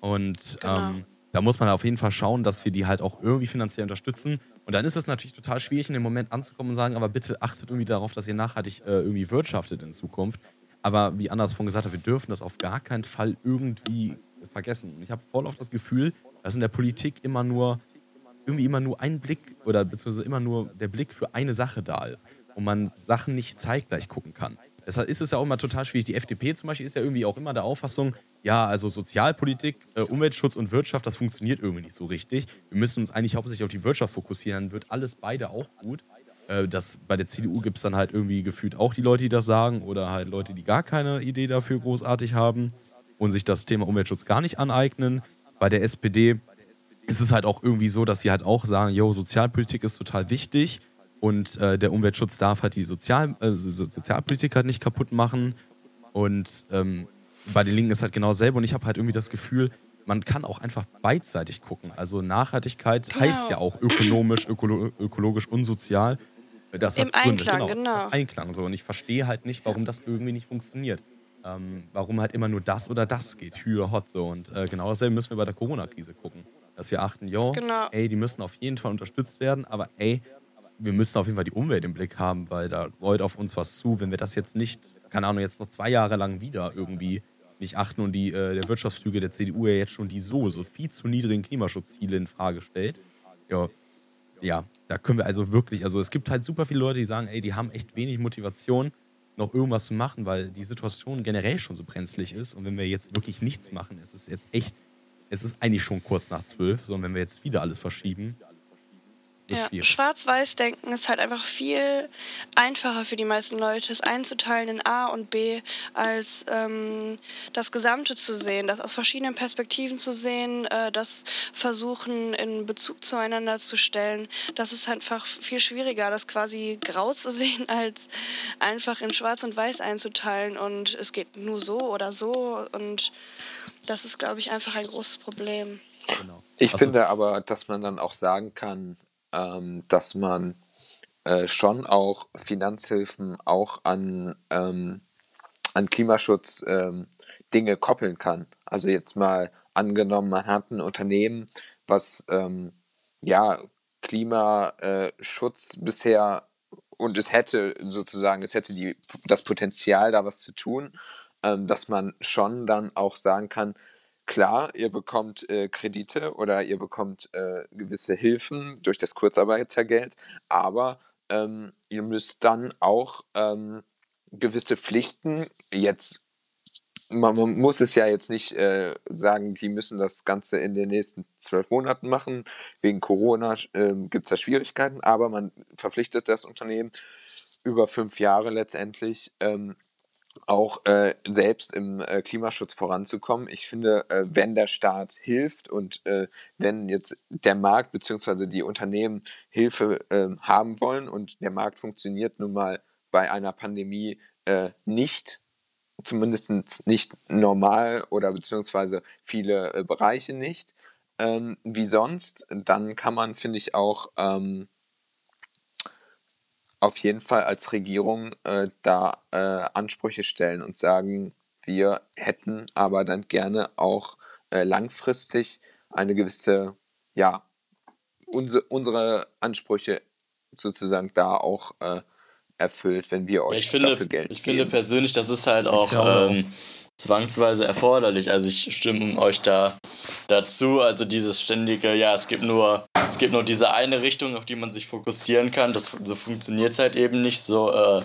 Und genau. ähm, da muss man auf jeden Fall schauen, dass wir die halt auch irgendwie finanziell unterstützen. Und dann ist es natürlich total schwierig, in dem Moment anzukommen und sagen, aber bitte achtet irgendwie darauf, dass ihr nachhaltig äh, irgendwie wirtschaftet in Zukunft. Aber wie Anders vorhin gesagt hat, wir dürfen das auf gar keinen Fall irgendwie vergessen. Ich habe voll oft das Gefühl, dass in der Politik immer nur irgendwie immer nur ein Blick oder beziehungsweise immer nur der Blick für eine Sache da ist und man Sachen nicht zeitgleich gucken kann. Deshalb ist es ja auch immer total schwierig. Die FDP zum Beispiel ist ja irgendwie auch immer der Auffassung, ja, also Sozialpolitik, äh, Umweltschutz und Wirtschaft, das funktioniert irgendwie nicht so richtig. Wir müssen uns eigentlich hauptsächlich auf die Wirtschaft fokussieren, dann wird alles beide auch gut. Äh, das, bei der CDU gibt es dann halt irgendwie gefühlt auch die Leute, die das sagen oder halt Leute, die gar keine Idee dafür großartig haben und sich das Thema Umweltschutz gar nicht aneignen. Bei der SPD ist es halt auch irgendwie so, dass sie halt auch sagen, yo, Sozialpolitik ist total wichtig und äh, der Umweltschutz darf halt die Sozial äh, Sozialpolitik halt nicht kaputt machen. Und ähm, bei den Linken ist halt genau dasselbe. Und ich habe halt irgendwie das Gefühl, man kann auch einfach beidseitig gucken. Also Nachhaltigkeit genau. heißt ja auch ökonomisch, ökolo ökologisch und sozial. Das Im Einklang, genau. genau. Einklang so. Und ich verstehe halt nicht, warum das irgendwie nicht funktioniert. Ähm, warum halt immer nur das oder das geht, Hü hot so. Und äh, genau dasselbe müssen wir bei der Corona-Krise gucken dass wir achten, yo, genau. ey, die müssen auf jeden Fall unterstützt werden, aber ey, wir müssen auf jeden Fall die Umwelt im Blick haben, weil da rollt auf uns was zu. Wenn wir das jetzt nicht keine Ahnung, jetzt noch zwei Jahre lang wieder irgendwie nicht achten und die, äh, der Wirtschaftsflüge der CDU ja jetzt schon die so, so viel zu niedrigen Klimaschutzziele in Frage stellt. Ja, ja, da können wir also wirklich, also es gibt halt super viele Leute, die sagen, ey, die haben echt wenig Motivation, noch irgendwas zu machen, weil die Situation generell schon so brenzlig ist. Und wenn wir jetzt wirklich nichts machen, ist es jetzt echt, es ist eigentlich schon kurz nach zwölf, sondern wenn wir jetzt wieder alles verschieben, ja, Schwarz-Weiß-Denken ist halt einfach viel einfacher für die meisten Leute, es einzuteilen in A und B, als ähm, das Gesamte zu sehen, das aus verschiedenen Perspektiven zu sehen, äh, das versuchen in Bezug zueinander zu stellen. Das ist einfach viel schwieriger, das quasi grau zu sehen, als einfach in Schwarz und Weiß einzuteilen und es geht nur so oder so und das ist, glaube ich, einfach ein großes Problem. Genau. Ich also, finde aber, dass man dann auch sagen kann, ähm, dass man äh, schon auch Finanzhilfen auch an, ähm, an Klimaschutz ähm, Dinge koppeln kann. Also jetzt mal angenommen, man hat ein Unternehmen, was ähm, ja Klimaschutz bisher und es hätte sozusagen, es hätte die, das Potenzial, da was zu tun, ähm, dass man schon dann auch sagen kann, Klar, ihr bekommt äh, Kredite oder ihr bekommt äh, gewisse Hilfen durch das Kurzarbeitergeld, aber ähm, ihr müsst dann auch ähm, gewisse Pflichten jetzt man, man, muss es ja jetzt nicht äh, sagen, die müssen das Ganze in den nächsten zwölf Monaten machen. Wegen Corona äh, gibt es da Schwierigkeiten, aber man verpflichtet das Unternehmen über fünf Jahre letztendlich ähm, auch äh, selbst im äh, Klimaschutz voranzukommen. Ich finde, äh, wenn der Staat hilft und äh, wenn jetzt der Markt bzw. die Unternehmen Hilfe ähm, haben wollen und der Markt funktioniert nun mal bei einer Pandemie äh, nicht, zumindest nicht normal oder beziehungsweise viele äh, Bereiche nicht, ähm, wie sonst, dann kann man, finde ich, auch ähm, auf jeden Fall als Regierung äh, da äh, Ansprüche stellen und sagen, wir hätten aber dann gerne auch äh, langfristig eine gewisse, ja, unsere, unsere Ansprüche sozusagen da auch äh, erfüllt, wenn wir euch ich finde, dafür Geld Ich geben. finde persönlich, das ist halt auch ähm, zwangsweise erforderlich. Also ich stimme euch da dazu. Also dieses ständige, ja, es gibt nur, es gibt nur diese eine Richtung, auf die man sich fokussieren kann. Das so funktioniert es halt eben nicht. So äh,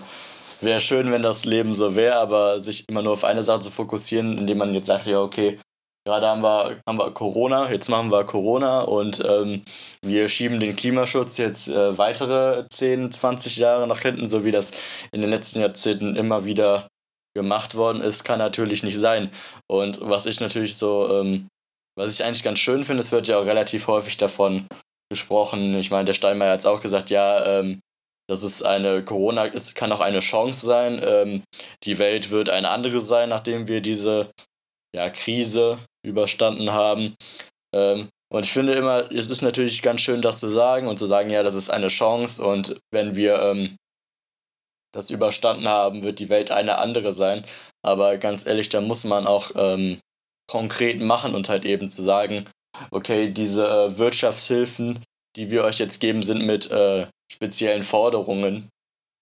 wäre schön, wenn das Leben so wäre, aber sich immer nur auf eine Sache zu fokussieren, indem man jetzt sagt, ja, okay, Gerade haben wir, haben wir Corona, jetzt machen wir Corona und ähm, wir schieben den Klimaschutz jetzt äh, weitere 10, 20 Jahre nach hinten, so wie das in den letzten Jahrzehnten immer wieder gemacht worden ist, kann natürlich nicht sein. Und was ich natürlich so, ähm, was ich eigentlich ganz schön finde, es wird ja auch relativ häufig davon gesprochen. Ich meine, der Steinmeier hat es auch gesagt, ja, ähm, das ist eine Corona, es kann auch eine Chance sein. Ähm, die Welt wird eine andere sein, nachdem wir diese ja, Krise überstanden haben. Ähm, und ich finde immer, es ist natürlich ganz schön, das zu sagen und zu sagen, ja, das ist eine Chance und wenn wir ähm, das überstanden haben, wird die Welt eine andere sein. Aber ganz ehrlich, da muss man auch ähm, konkret machen und halt eben zu sagen, okay, diese äh, Wirtschaftshilfen, die wir euch jetzt geben, sind mit äh, speziellen Forderungen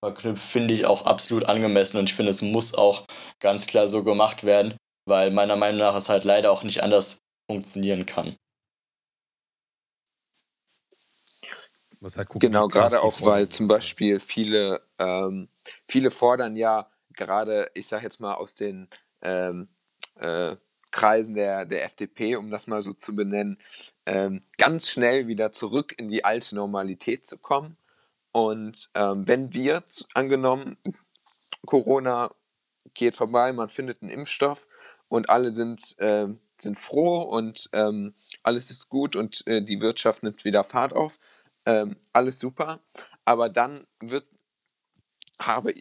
verknüpft, finde ich auch absolut angemessen und ich finde, es muss auch ganz klar so gemacht werden, weil meiner Meinung nach es halt leider auch nicht anders funktionieren kann. Halt gucken, genau, gerade auch, weil zum Beispiel viele, ähm, viele fordern ja gerade, ich sage jetzt mal aus den ähm, äh, Kreisen der, der FDP, um das mal so zu benennen, ähm, ganz schnell wieder zurück in die alte Normalität zu kommen. Und ähm, wenn wir, angenommen, Corona geht vorbei, man findet einen Impfstoff, und alle sind, äh, sind froh und ähm, alles ist gut und äh, die Wirtschaft nimmt wieder Fahrt auf. Ähm, alles super. Aber dann wird, habe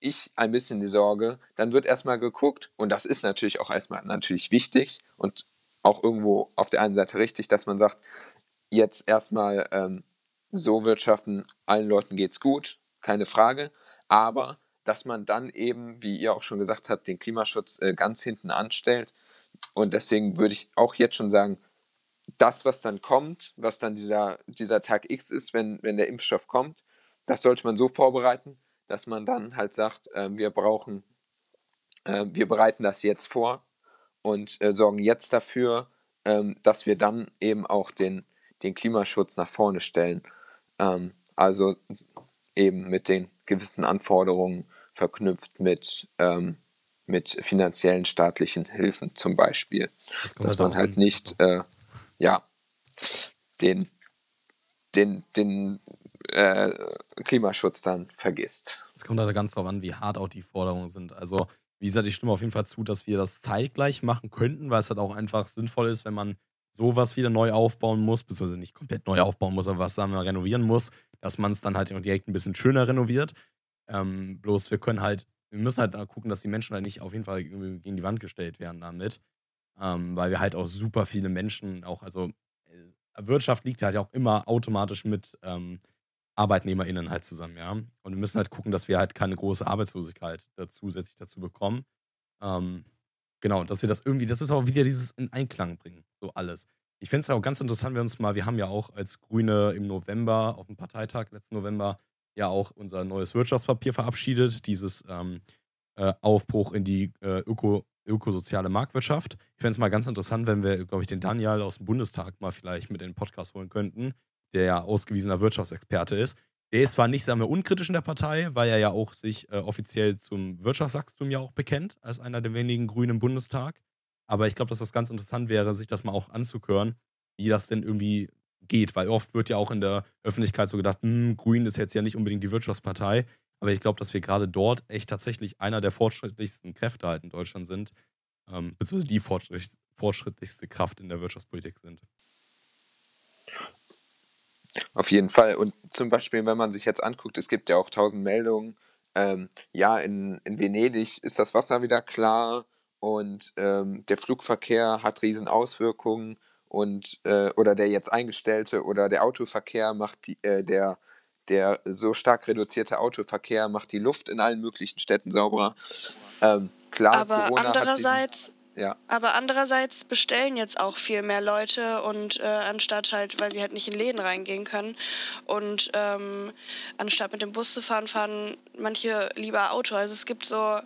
ich ein bisschen die Sorge, dann wird erstmal geguckt, und das ist natürlich auch erstmal natürlich wichtig und auch irgendwo auf der einen Seite richtig, dass man sagt, jetzt erstmal ähm, so wirtschaften, allen Leuten geht's gut, keine Frage, aber dass man dann eben, wie ihr auch schon gesagt habt, den Klimaschutz äh, ganz hinten anstellt. Und deswegen würde ich auch jetzt schon sagen, das, was dann kommt, was dann dieser, dieser Tag X ist, wenn, wenn der Impfstoff kommt, das sollte man so vorbereiten, dass man dann halt sagt, äh, wir brauchen äh, wir bereiten das jetzt vor und äh, sorgen jetzt dafür, ähm, dass wir dann eben auch den, den Klimaschutz nach vorne stellen. Ähm, also eben mit den gewissen Anforderungen verknüpft mit, ähm, mit finanziellen staatlichen Hilfen zum Beispiel. Das dass man halt nicht, äh, ja, den, den, den äh, Klimaschutz dann vergisst. Es kommt halt ganz darauf an, wie hart auch die Forderungen sind. Also, wie gesagt, ich stimme auf jeden Fall zu, dass wir das zeitgleich machen könnten, weil es halt auch einfach sinnvoll ist, wenn man sowas wieder neu aufbauen muss, beziehungsweise nicht komplett neu aufbauen muss, aber was sagen wir renovieren muss, dass man es dann halt direkt ein bisschen schöner renoviert. Ähm, bloß wir können halt, wir müssen halt gucken, dass die Menschen halt nicht auf jeden Fall gegen die Wand gestellt werden damit. Ähm, weil wir halt auch super viele Menschen auch, also äh, Wirtschaft liegt halt auch immer automatisch mit ähm, ArbeitnehmerInnen halt zusammen, ja. Und wir müssen halt gucken, dass wir halt keine große Arbeitslosigkeit zusätzlich dazu bekommen. Ähm, genau, dass wir das irgendwie, das ist auch wieder dieses in Einklang bringen, so alles. Ich finde es auch ganz interessant, wir uns mal, wir haben ja auch als Grüne im November, auf dem Parteitag letzten November, ja auch unser neues Wirtschaftspapier verabschiedet, dieses ähm, äh, Aufbruch in die äh, Öko, ökosoziale Marktwirtschaft. Ich fände es mal ganz interessant, wenn wir, glaube ich, den Daniel aus dem Bundestag mal vielleicht mit in den Podcast holen könnten, der ja ausgewiesener Wirtschaftsexperte ist. Der ist zwar nicht, sagen wir, unkritisch in der Partei, weil er ja auch sich äh, offiziell zum Wirtschaftswachstum ja auch bekennt, als einer der wenigen Grünen im Bundestag. Aber ich glaube, dass das ganz interessant wäre, sich das mal auch anzuhören, wie das denn irgendwie geht, weil oft wird ja auch in der Öffentlichkeit so gedacht, hm, Grün ist jetzt ja nicht unbedingt die Wirtschaftspartei, aber ich glaube, dass wir gerade dort echt tatsächlich einer der fortschrittlichsten Kräfte halt in Deutschland sind, ähm, beziehungsweise die fortschritt fortschrittlichste Kraft in der Wirtschaftspolitik sind. Auf jeden Fall. Und zum Beispiel, wenn man sich jetzt anguckt, es gibt ja auch tausend Meldungen. Ähm, ja, in, in Venedig ist das Wasser wieder klar und ähm, der Flugverkehr hat riesen Auswirkungen und äh, oder der jetzt eingestellte oder der Autoverkehr macht die, äh, der der so stark reduzierte Autoverkehr macht die Luft in allen möglichen Städten sauberer. Ähm, klar, aber Corona andererseits, diesen, ja. aber andererseits bestellen jetzt auch viel mehr Leute und äh, anstatt halt, weil sie halt nicht in Läden reingehen können und ähm, anstatt mit dem Bus zu fahren, fahren manche lieber Auto. Also es gibt so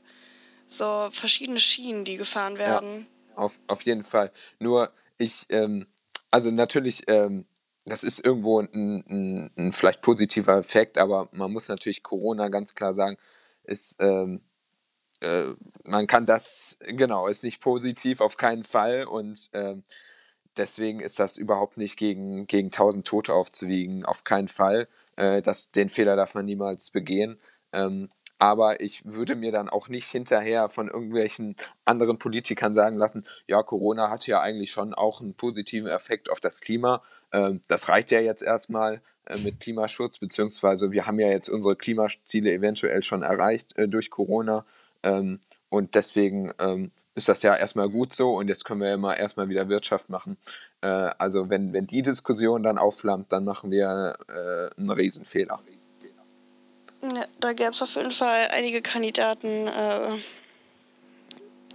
so verschiedene Schienen, die gefahren werden. Ja, auf, auf jeden Fall. Nur ich, ähm, also natürlich, ähm, das ist irgendwo ein, ein, ein, vielleicht positiver Effekt, aber man muss natürlich Corona ganz klar sagen, ist, ähm, äh, man kann das, genau, ist nicht positiv auf keinen Fall und ähm, deswegen ist das überhaupt nicht gegen, gegen 1000 Tote aufzuwiegen, auf keinen Fall. Äh, das, den Fehler darf man niemals begehen. Ähm, aber ich würde mir dann auch nicht hinterher von irgendwelchen anderen Politikern sagen lassen, ja, Corona hat ja eigentlich schon auch einen positiven Effekt auf das Klima. Ähm, das reicht ja jetzt erstmal äh, mit Klimaschutz, beziehungsweise wir haben ja jetzt unsere Klimaziele eventuell schon erreicht äh, durch Corona. Ähm, und deswegen ähm, ist das ja erstmal gut so und jetzt können wir ja mal erstmal wieder Wirtschaft machen. Äh, also wenn, wenn die Diskussion dann aufflammt, dann machen wir einen Riesenfehler. Ja, da gäbe es auf jeden Fall einige Kandidaten, äh,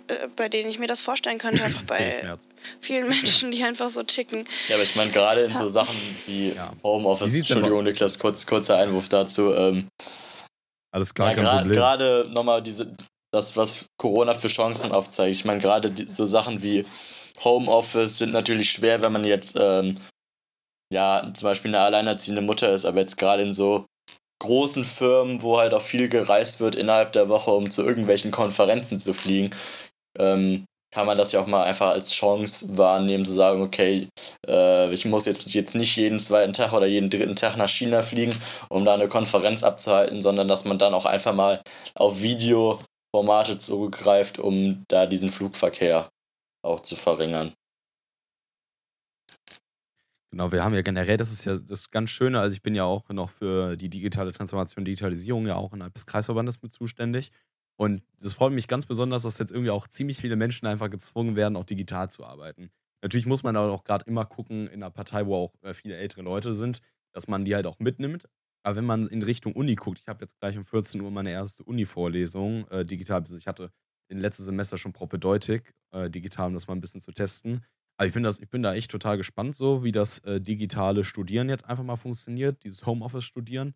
äh, bei denen ich mir das vorstellen könnte, einfach bei vielen Menschen, die einfach so ticken. Ja, aber ich meine, gerade in so Sachen wie ja. Homeoffice, Entschuldigung, Niklas, kurz, kurzer Einwurf dazu. Ähm, Alles klar, ja, Gerade nochmal diese, das, was Corona für Chancen aufzeigt. Ich meine, gerade so Sachen wie Homeoffice sind natürlich schwer, wenn man jetzt ähm, ja, zum Beispiel eine alleinerziehende Mutter ist, aber jetzt gerade in so großen Firmen, wo halt auch viel gereist wird innerhalb der Woche, um zu irgendwelchen Konferenzen zu fliegen, ähm, kann man das ja auch mal einfach als Chance wahrnehmen, zu sagen, okay, äh, ich muss jetzt, jetzt nicht jeden zweiten Tag oder jeden dritten Tag nach China fliegen, um da eine Konferenz abzuhalten, sondern dass man dann auch einfach mal auf Videoformate zurückgreift, um da diesen Flugverkehr auch zu verringern. Genau, wir haben ja generell, das ist ja das ganz Schöne, also ich bin ja auch noch für die digitale Transformation, Digitalisierung ja auch innerhalb des Kreisverbandes mit zuständig. Und das freut mich ganz besonders, dass jetzt irgendwie auch ziemlich viele Menschen einfach gezwungen werden, auch digital zu arbeiten. Natürlich muss man aber auch gerade immer gucken, in einer Partei, wo auch äh, viele ältere Leute sind, dass man die halt auch mitnimmt. Aber wenn man in Richtung Uni guckt, ich habe jetzt gleich um 14 Uhr meine erste Uni-Vorlesung äh, digital, also ich hatte in letztes Semester schon Propedeutik äh, digital, um das mal ein bisschen zu testen. Aber ich bin, das, ich bin da echt total gespannt, so wie das äh, digitale Studieren jetzt einfach mal funktioniert, dieses Homeoffice-Studieren.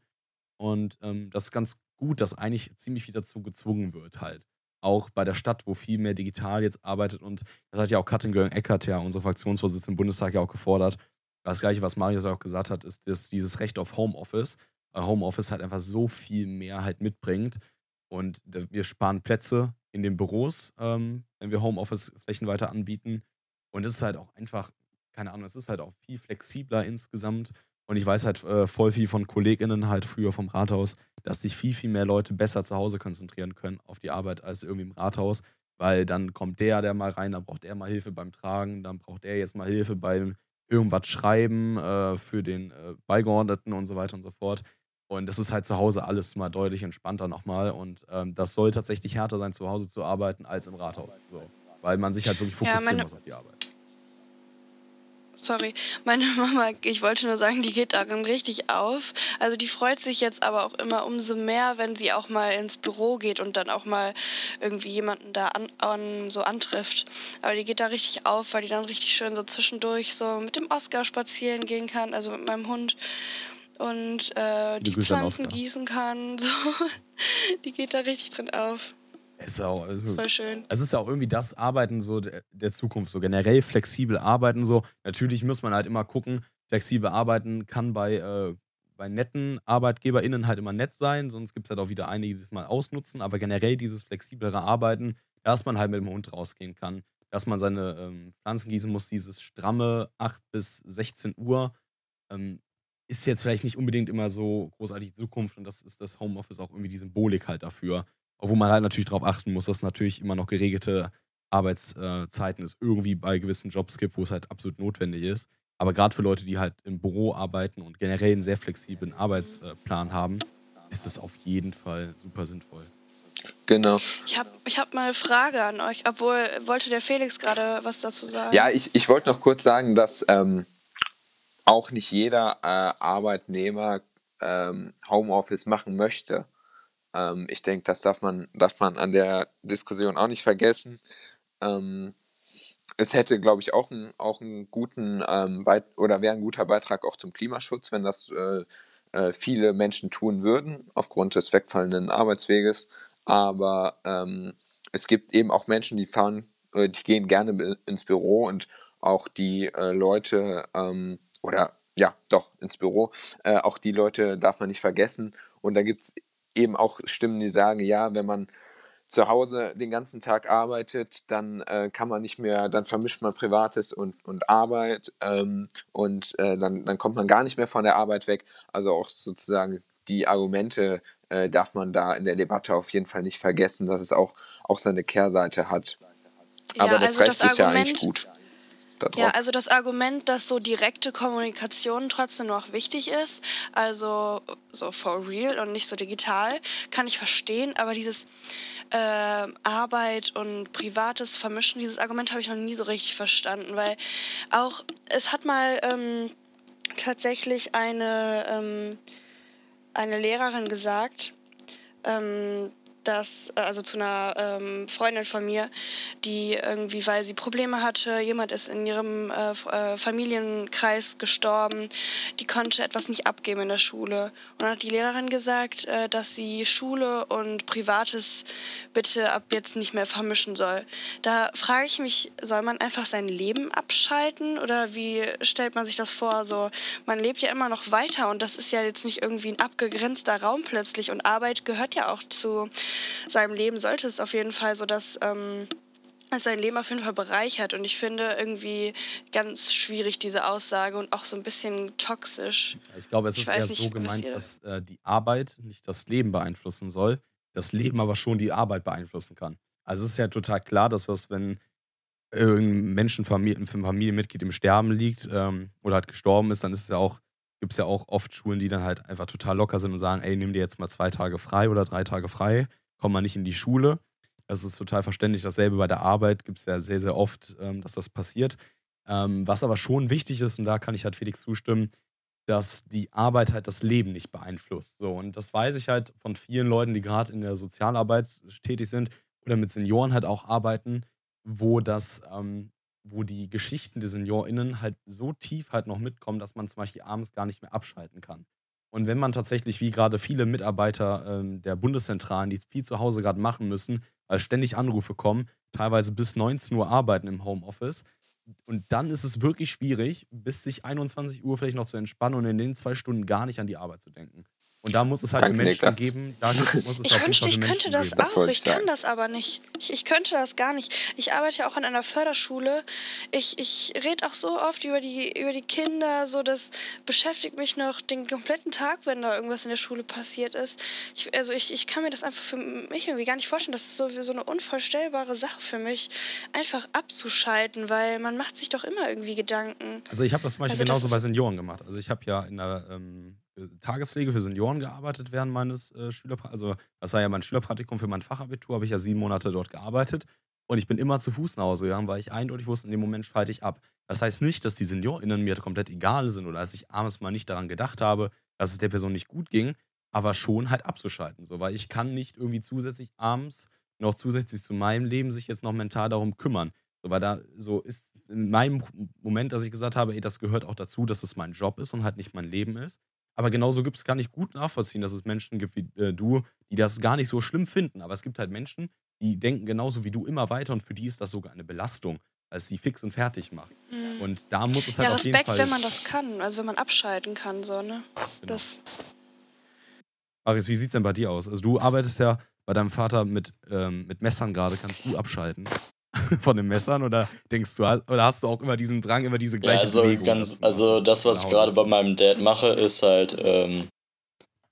Und ähm, das ist ganz gut, dass eigentlich ziemlich viel dazu gezwungen wird halt. auch bei der Stadt, wo viel mehr digital jetzt arbeitet. Und das hat ja auch Katrin Göring-Eckert, ja, unsere Fraktionsvorsitzende im Bundestag, ja auch gefordert. Das Gleiche, was Marius auch gesagt hat, ist dass dieses Recht auf Homeoffice. Homeoffice halt einfach so viel mehr halt mitbringt. Und wir sparen Plätze in den Büros, ähm, wenn wir Homeoffice-Flächen weiter anbieten. Und es ist halt auch einfach, keine Ahnung, es ist halt auch viel flexibler insgesamt. Und ich weiß halt äh, voll viel von KollegInnen halt früher vom Rathaus, dass sich viel, viel mehr Leute besser zu Hause konzentrieren können auf die Arbeit als irgendwie im Rathaus. Weil dann kommt der, der mal rein, dann braucht der mal Hilfe beim Tragen, dann braucht der jetzt mal Hilfe beim irgendwas schreiben äh, für den äh, Beigeordneten und so weiter und so fort. Und das ist halt zu Hause alles mal deutlich entspannter nochmal. Und ähm, das soll tatsächlich härter sein, zu Hause zu arbeiten, als im Rathaus. So. Weil man sich halt wirklich fokussieren ja, muss auf die Arbeit. Sorry, meine Mama, ich wollte nur sagen, die geht darin richtig auf. Also die freut sich jetzt aber auch immer umso mehr, wenn sie auch mal ins Büro geht und dann auch mal irgendwie jemanden da an, an, so antrifft. Aber die geht da richtig auf, weil die dann richtig schön so zwischendurch so mit dem Oscar spazieren gehen kann, also mit meinem Hund und äh, die Pflanzen gießen kann. So. Die geht da richtig drin auf. Es ist auch, also, Voll schön. Es ist ja auch irgendwie das Arbeiten so der, der, Zukunft, so generell flexibel arbeiten so. Natürlich muss man halt immer gucken, flexibel arbeiten kann bei, äh, bei netten ArbeitgeberInnen halt immer nett sein, sonst gibt es halt auch wieder einige, die das mal ausnutzen, aber generell dieses flexiblere Arbeiten, dass man halt mit dem Hund rausgehen kann, dass man seine ähm, Pflanzen gießen muss, dieses stramme 8 bis 16 Uhr, ähm, ist jetzt vielleicht nicht unbedingt immer so großartig die Zukunft und das ist das Homeoffice auch irgendwie die Symbolik halt dafür. Obwohl man halt natürlich darauf achten muss, dass natürlich immer noch geregelte Arbeitszeiten es irgendwie bei gewissen Jobs gibt, wo es halt absolut notwendig ist. Aber gerade für Leute, die halt im Büro arbeiten und generell einen sehr flexiblen Arbeitsplan haben, ist das auf jeden Fall super sinnvoll. Genau. Ich habe ich hab mal eine Frage an euch, obwohl wollte der Felix gerade was dazu sagen. Ja, ich, ich wollte noch kurz sagen, dass ähm, auch nicht jeder äh, Arbeitnehmer ähm, Homeoffice machen möchte. Ähm, ich denke, das darf man, darf man an der Diskussion auch nicht vergessen. Ähm, es hätte, glaube ich, auch, ein, auch einen guten ähm, oder wäre ein guter Beitrag auch zum Klimaschutz, wenn das äh, äh, viele Menschen tun würden, aufgrund des wegfallenden Arbeitsweges. Aber ähm, es gibt eben auch Menschen, die fahren, äh, die gehen gerne ins Büro und auch die äh, Leute, ähm, oder ja, doch, ins Büro. Äh, auch die Leute darf man nicht vergessen. Und da gibt es eben auch Stimmen, die sagen, ja, wenn man zu Hause den ganzen Tag arbeitet, dann äh, kann man nicht mehr, dann vermischt man Privates und, und Arbeit ähm, und äh, dann, dann kommt man gar nicht mehr von der Arbeit weg. Also auch sozusagen die Argumente äh, darf man da in der Debatte auf jeden Fall nicht vergessen, dass es auch, auch seine Kehrseite hat. Aber ja, das also Recht das ist ja eigentlich gut darauf. Ja, also das Argument, dass so direkte Kommunikation trotzdem noch wichtig ist, also so for real und nicht so digital, kann ich verstehen, aber dieses äh, Arbeit und Privates vermischen, dieses Argument habe ich noch nie so richtig verstanden, weil auch, es hat mal ähm, tatsächlich eine, ähm, eine Lehrerin gesagt, ähm, dass, äh, also zu einer ähm, Freundin von mir, die irgendwie, weil sie Probleme hatte, jemand ist in ihrem äh, äh, Familienkreis gestorben, die konnte etwas nicht abgeben in der Schule. Und dann hat die Lehrerin gesagt, äh, dass sie Schule und Privates bitte ab jetzt nicht mehr vermischen soll. Da frage ich mich, soll man einfach sein Leben abschalten oder wie stellt man sich das vor? So, man lebt ja immer noch weiter und das ist ja jetzt nicht irgendwie ein abgegrenzter Raum plötzlich und Arbeit gehört ja auch zu seinem Leben sollte es auf jeden Fall so, dass ähm, es sein Leben auf jeden Fall bereichert. Und ich finde irgendwie ganz schwierig diese Aussage und auch so ein bisschen toxisch. Ich glaube, es ist eher nicht, so gemeint, dass äh, die Arbeit nicht das Leben beeinflussen soll, das Leben aber schon die Arbeit beeinflussen kann. Also es ist ja total klar, dass was, wenn irgendein Menschenfamilie, ein Familienmitglied im Sterben liegt ähm, oder halt gestorben ist, dann ist es ja auch, gibt es ja auch oft Schulen, die dann halt einfach total locker sind und sagen, ey, nimm dir jetzt mal zwei Tage frei oder drei Tage frei kommt man nicht in die Schule. Das ist total verständlich. Dasselbe bei der Arbeit gibt es ja sehr, sehr oft, ähm, dass das passiert. Ähm, was aber schon wichtig ist, und da kann ich halt Felix zustimmen, dass die Arbeit halt das Leben nicht beeinflusst. So, und das weiß ich halt von vielen Leuten, die gerade in der Sozialarbeit tätig sind oder mit Senioren halt auch arbeiten, wo das, ähm, wo die Geschichten der SeniorInnen halt so tief halt noch mitkommen, dass man zum Beispiel abends gar nicht mehr abschalten kann. Und wenn man tatsächlich, wie gerade viele Mitarbeiter ähm, der Bundeszentralen, die viel zu Hause gerade machen müssen, weil ständig Anrufe kommen, teilweise bis 19 Uhr arbeiten im Homeoffice. Und dann ist es wirklich schwierig, bis sich 21 Uhr vielleicht noch zu entspannen und in den zwei Stunden gar nicht an die Arbeit zu denken. Und da muss es halt Danke, für Menschen Niklas. geben, da muss es Ich auf jeden wünschte, Fall ich könnte Menschen das geben. Das auch. wollte Ich ich kann das aber nicht. Ich, ich könnte das gar nicht. Ich arbeite ja auch an einer Förderschule. Ich, ich rede auch so oft über die, über die Kinder. So, das beschäftigt mich noch den kompletten Tag, wenn da irgendwas in der Schule passiert ist. Ich, also ich, ich kann mir das einfach für mich irgendwie gar nicht vorstellen. Das ist so, so eine unvorstellbare Sache für mich, einfach abzuschalten, weil man macht sich doch immer irgendwie Gedanken. Also ich habe das zum Beispiel Also das genauso bei Senioren gemacht. Also ich habe ja in der ähm, Tagespflege für Senioren gearbeitet während meines äh, Schülerpraktikums. Also das war ja mein Schülerpraktikum für mein Fachabitur, habe ich ja sieben Monate dort gearbeitet. Und ich bin immer zu Fuß nach Hause gegangen, weil ich eindeutig wusste, in dem Moment schalte ich ab. Das heißt nicht, dass die SeniorInnen mir komplett egal sind oder dass ich abends mal nicht daran gedacht habe, dass es der Person nicht gut ging, aber schon halt abzuschalten. So, weil ich kann nicht irgendwie zusätzlich abends noch zusätzlich zu meinem Leben sich jetzt noch mental darum kümmern. So, weil da so ist in meinem Moment, dass ich gesagt habe, ey, das gehört auch dazu, dass es mein Job ist und halt nicht mein Leben ist. Aber genauso gibt es gar nicht gut nachvollziehen, dass es Menschen gibt wie äh, du, die das gar nicht so schlimm finden. Aber es gibt halt Menschen, die denken genauso wie du immer weiter und für die ist das sogar eine Belastung, es sie fix und fertig macht. Und da muss es halt ja, auf jeden Respekt, Fall. wenn man das kann. Also wenn man abschalten kann, so, ne? Genau. Das, Marius, wie sieht's denn bei dir aus? Also du arbeitest ja bei deinem Vater mit, ähm, mit Messern gerade. Kannst du abschalten von den Messern oder denkst du, oder hast du auch immer diesen Drang, immer diese Ja, gleiche also Bewegung? ganz, also das, was ich gerade bei meinem Dad mache, ist halt, ähm,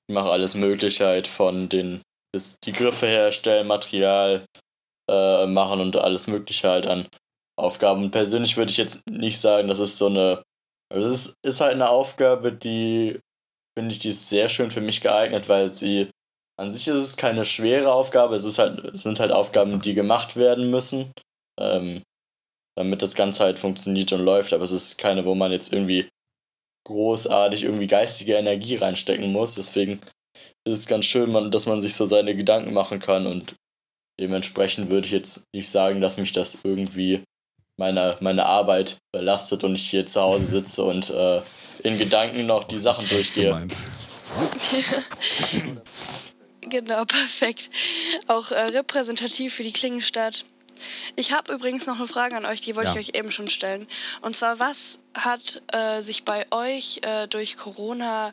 ich mache alles Mögliche halt von den, bis die Griffe herstellen, Material äh, machen und alles Mögliche halt an Aufgaben. Und persönlich würde ich jetzt nicht sagen, das ist so eine, also es ist, ist halt eine Aufgabe, die, finde ich, die ist sehr schön für mich geeignet, weil sie, an sich ist es keine schwere Aufgabe, es ist halt, es sind halt Aufgaben, die gemacht werden müssen. Ähm, damit das Ganze halt funktioniert und läuft. Aber es ist keine, wo man jetzt irgendwie großartig irgendwie geistige Energie reinstecken muss. Deswegen ist es ganz schön, man, dass man sich so seine Gedanken machen kann und dementsprechend würde ich jetzt nicht sagen, dass mich das irgendwie meine, meine Arbeit belastet und ich hier zu Hause sitze und äh, in Gedanken noch die Sachen durchgehe. genau, perfekt. Auch äh, repräsentativ für die Klingenstadt. Ich habe übrigens noch eine Frage an euch, die wollte Ja. ich euch eben schon stellen. Und zwar, was hat äh, sich bei euch äh, durch Corona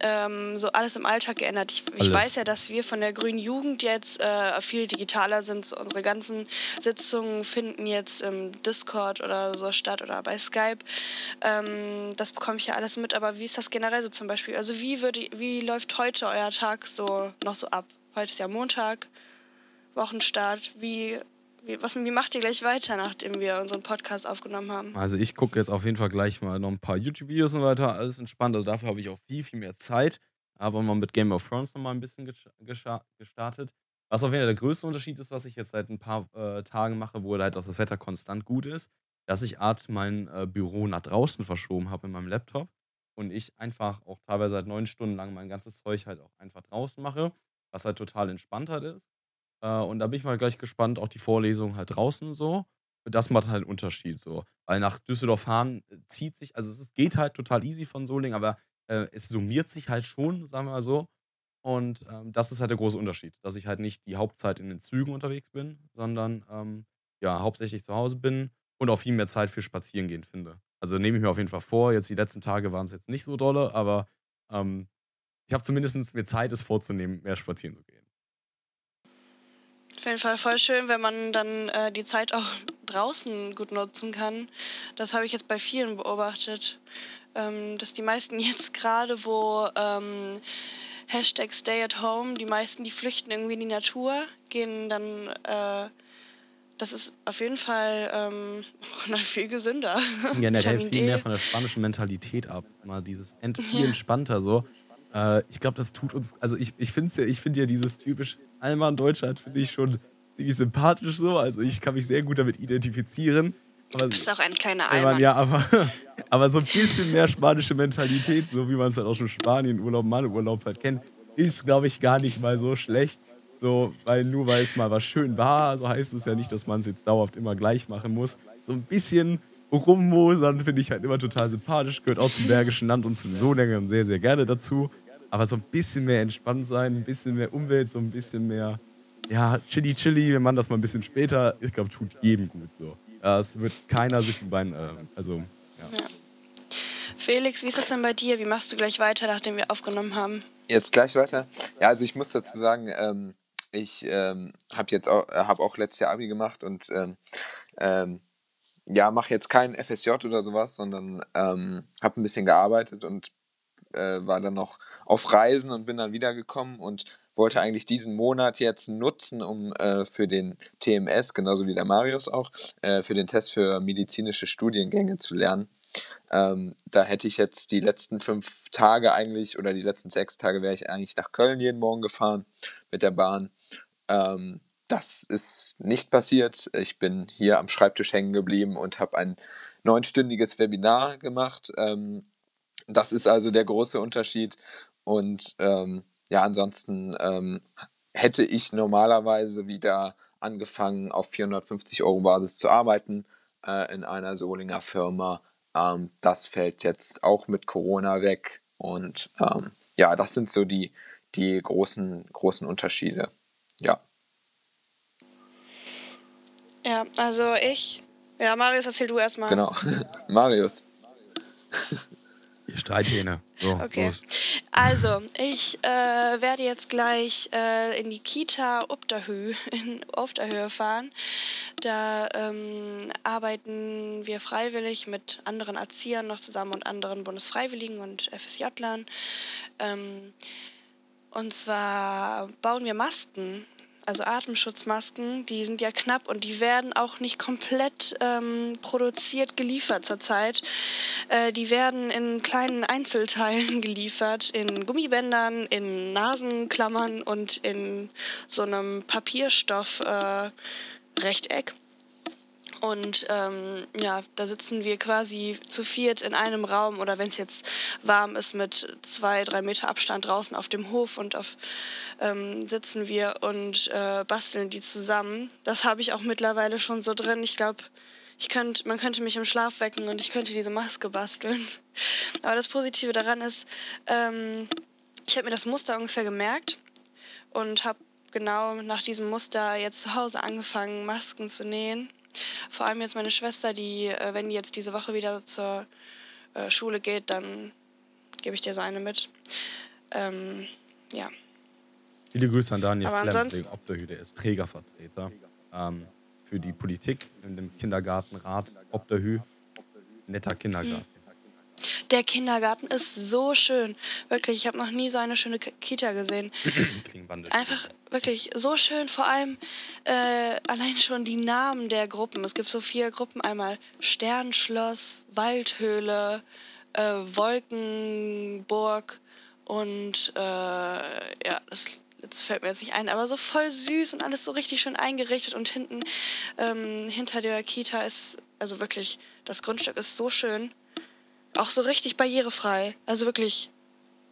ähm, so alles im Alltag geändert? Ich, ich weiß ja, dass wir von der Grünen Jugend jetzt äh, viel digitaler sind. So Unsere ganzen Sitzungen finden jetzt im Discord oder so statt oder bei Skype. Ähm, das bekomme ich ja alles mit. Aber wie ist das generell so zum Beispiel? Also wie, würde, wie läuft heute euer Tag so noch so ab? Heute ist ja Montag, Wochenstart. Wie, wie, was, wie macht ihr gleich weiter, nachdem wir unseren Podcast aufgenommen haben? Also ich gucke jetzt auf jeden Fall gleich mal noch ein paar YouTube-Videos und weiter, alles entspannt. Also dafür habe ich auch viel, viel mehr Zeit. Aber mal mit Game of Thrones noch mal ein bisschen gestartet. Was auf jeden Fall der größte Unterschied ist, was ich jetzt seit ein paar äh, Tagen mache, wo halt auch das Wetter konstant gut ist, dass ich Art mein äh, Büro nach draußen verschoben habe in meinem Laptop und ich einfach auch teilweise seit neun Stunden lang mein ganzes Zeug halt auch einfach draußen mache, was halt total entspannt halt ist. Äh, und da bin ich mal gleich gespannt, auch die Vorlesung halt draußen so. Das macht halt einen Unterschied so. Weil nach Düsseldorf fahren äh, zieht sich, also es geht halt total easy von Solingen, aber äh, es summiert sich halt schon, sagen wir mal so. Und ähm, das ist halt der große Unterschied, dass ich halt nicht die Hauptzeit in den Zügen unterwegs bin, sondern ähm, ja, hauptsächlich zu Hause bin und auch viel mehr Zeit für Spazierengehen finde. Also nehme ich mir auf jeden Fall vor. Jetzt die letzten Tage waren es jetzt nicht so dolle, aber ähm, ich habe zumindest mir Zeit, es vorzunehmen, mehr spazieren zu gehen. Auf jeden Fall voll schön, wenn man dann äh, die Zeit auch draußen gut nutzen kann. Das habe ich jetzt bei vielen beobachtet, ähm, dass die meisten jetzt gerade, wo ähm, Hashtag Stay at Home, die meisten, die flüchten irgendwie in die Natur, gehen dann, äh, das ist auf jeden Fall ähm, noch viel gesünder. generell Vitamin viel D. mehr von der spanischen Mentalität ab. Mal dieses ent viel entspannter so. Äh, ich glaube, das tut uns, also ich, ich finde ja, ich finde ja dieses typisch Allmann Deutschland finde ich schon ziemlich sympathisch so. Also ich kann mich sehr gut damit identifizieren. Aber, Du bist auch ein kleiner Allmann. ja, aber, aber so ein bisschen mehr spanische Mentalität, so wie man es halt aus dem Spanien-Urlaub, Malurlaub halt kennt, ist, glaube ich, gar nicht mal so schlecht. So, weil nur weil es mal was schön war, so heißt es ja nicht, dass man es jetzt dauerhaft immer gleich machen muss. So ein bisschen rummosern finde ich halt immer total sympathisch, gehört auch zum Bergischen Land und zum Solingen sehr, sehr gerne dazu. Aber so ein bisschen mehr entspannt sein, ein bisschen mehr Umwelt, so ein bisschen mehr ja, Chili Chili, wenn man das mal ein bisschen später, ich glaube, tut jedem gut so. Es wird keiner sich ein Bein, äh, also, ja. Ja. Felix, wie ist das denn bei dir? Wie machst du gleich weiter, nachdem wir aufgenommen haben? Jetzt gleich weiter. Ja, also ich muss dazu sagen, ähm, ich ähm, habe jetzt auch, hab auch letztes Jahr Abi gemacht und ähm, ähm, ja, mache jetzt kein FSJ oder sowas, sondern ähm, habe ein bisschen gearbeitet und äh, war dann noch auf Reisen und bin dann wiedergekommen und wollte eigentlich diesen Monat jetzt nutzen, um äh, für den TMS, genauso wie der Marius auch, äh, für den Test für medizinische Studiengänge zu lernen. Ähm, da hätte ich jetzt die letzten fünf Tage eigentlich oder die letzten sechs Tage wäre ich eigentlich nach Köln jeden Morgen gefahren mit der Bahn. Ähm, das ist nicht passiert. Ich bin hier am Schreibtisch hängen geblieben und habe ein neunstündiges Webinar gemacht. Ähm, das ist also der große Unterschied. Und ähm, ja, ansonsten ähm, hätte ich normalerweise wieder angefangen, auf 450 Euro Basis zu arbeiten äh, in einer Solinger Firma. Ähm, das fällt jetzt auch mit Corona weg. Und ähm, ja, das sind so die, die großen, großen Unterschiede. Ja. Ja, also ich. Ja, Marius, erzähl du erstmal. Genau. Marius. Ihr Streithähne. So, Okay. los. Also, ich äh, werde jetzt gleich äh, in die Kita Upterhü in Upterhöhe fahren. Da ähm, arbeiten wir freiwillig mit anderen Erziehern noch zusammen und anderen Bundesfreiwilligen und FSJ-Lern. Ähm, und zwar bauen wir Masken, also Atemschutzmasken, die sind ja knapp und die werden auch nicht komplett ähm, produziert geliefert zurzeit. Äh, die werden in kleinen Einzelteilen geliefert, in Gummibändern, in Nasenklammern und in so einem Papierstoff-Rechteck. Äh, Rechteck. Und ähm, ja, da sitzen wir quasi zu viert in einem Raum oder wenn es jetzt warm ist mit zwei, drei Meter Abstand draußen auf dem Hof und auf ähm, sitzen wir und äh, basteln die zusammen. Das habe ich auch mittlerweile schon so drin. Ich glaube, ich könnt, man könnte mich im Schlaf wecken und ich könnte diese Maske basteln. Aber das Positive daran ist, ähm, ich habe mir das Muster ungefähr gemerkt und habe genau nach diesem Muster jetzt zu Hause angefangen, Masken zu nähen. Vor allem jetzt meine Schwester, die, äh, wenn die jetzt diese Woche wieder zur äh, Schule geht, dann gebe ich dir so eine mit. Ähm, ja. Viele Grüße an Daniel ansonsten- Obdahü, der ist Trägervertreter ähm, für die Politik in dem Kindergartenrat Obdahü. Netter Kindergarten. Der Kindergarten ist so schön. Wirklich, ich habe noch nie so eine schöne K Kita gesehen. Einfach wirklich so schön. Vor allem äh, allein schon die Namen der Gruppen. Es gibt so vier Gruppen. Einmal Sternschloss, Waldhöhle, äh, Wolkenburg und äh, ja, das, das fällt mir jetzt nicht ein, aber so voll süß und alles so richtig schön eingerichtet. Und hinten, ähm, hinter der Kita ist, also wirklich, das Grundstück ist so schön. Auch so richtig barrierefrei. Also wirklich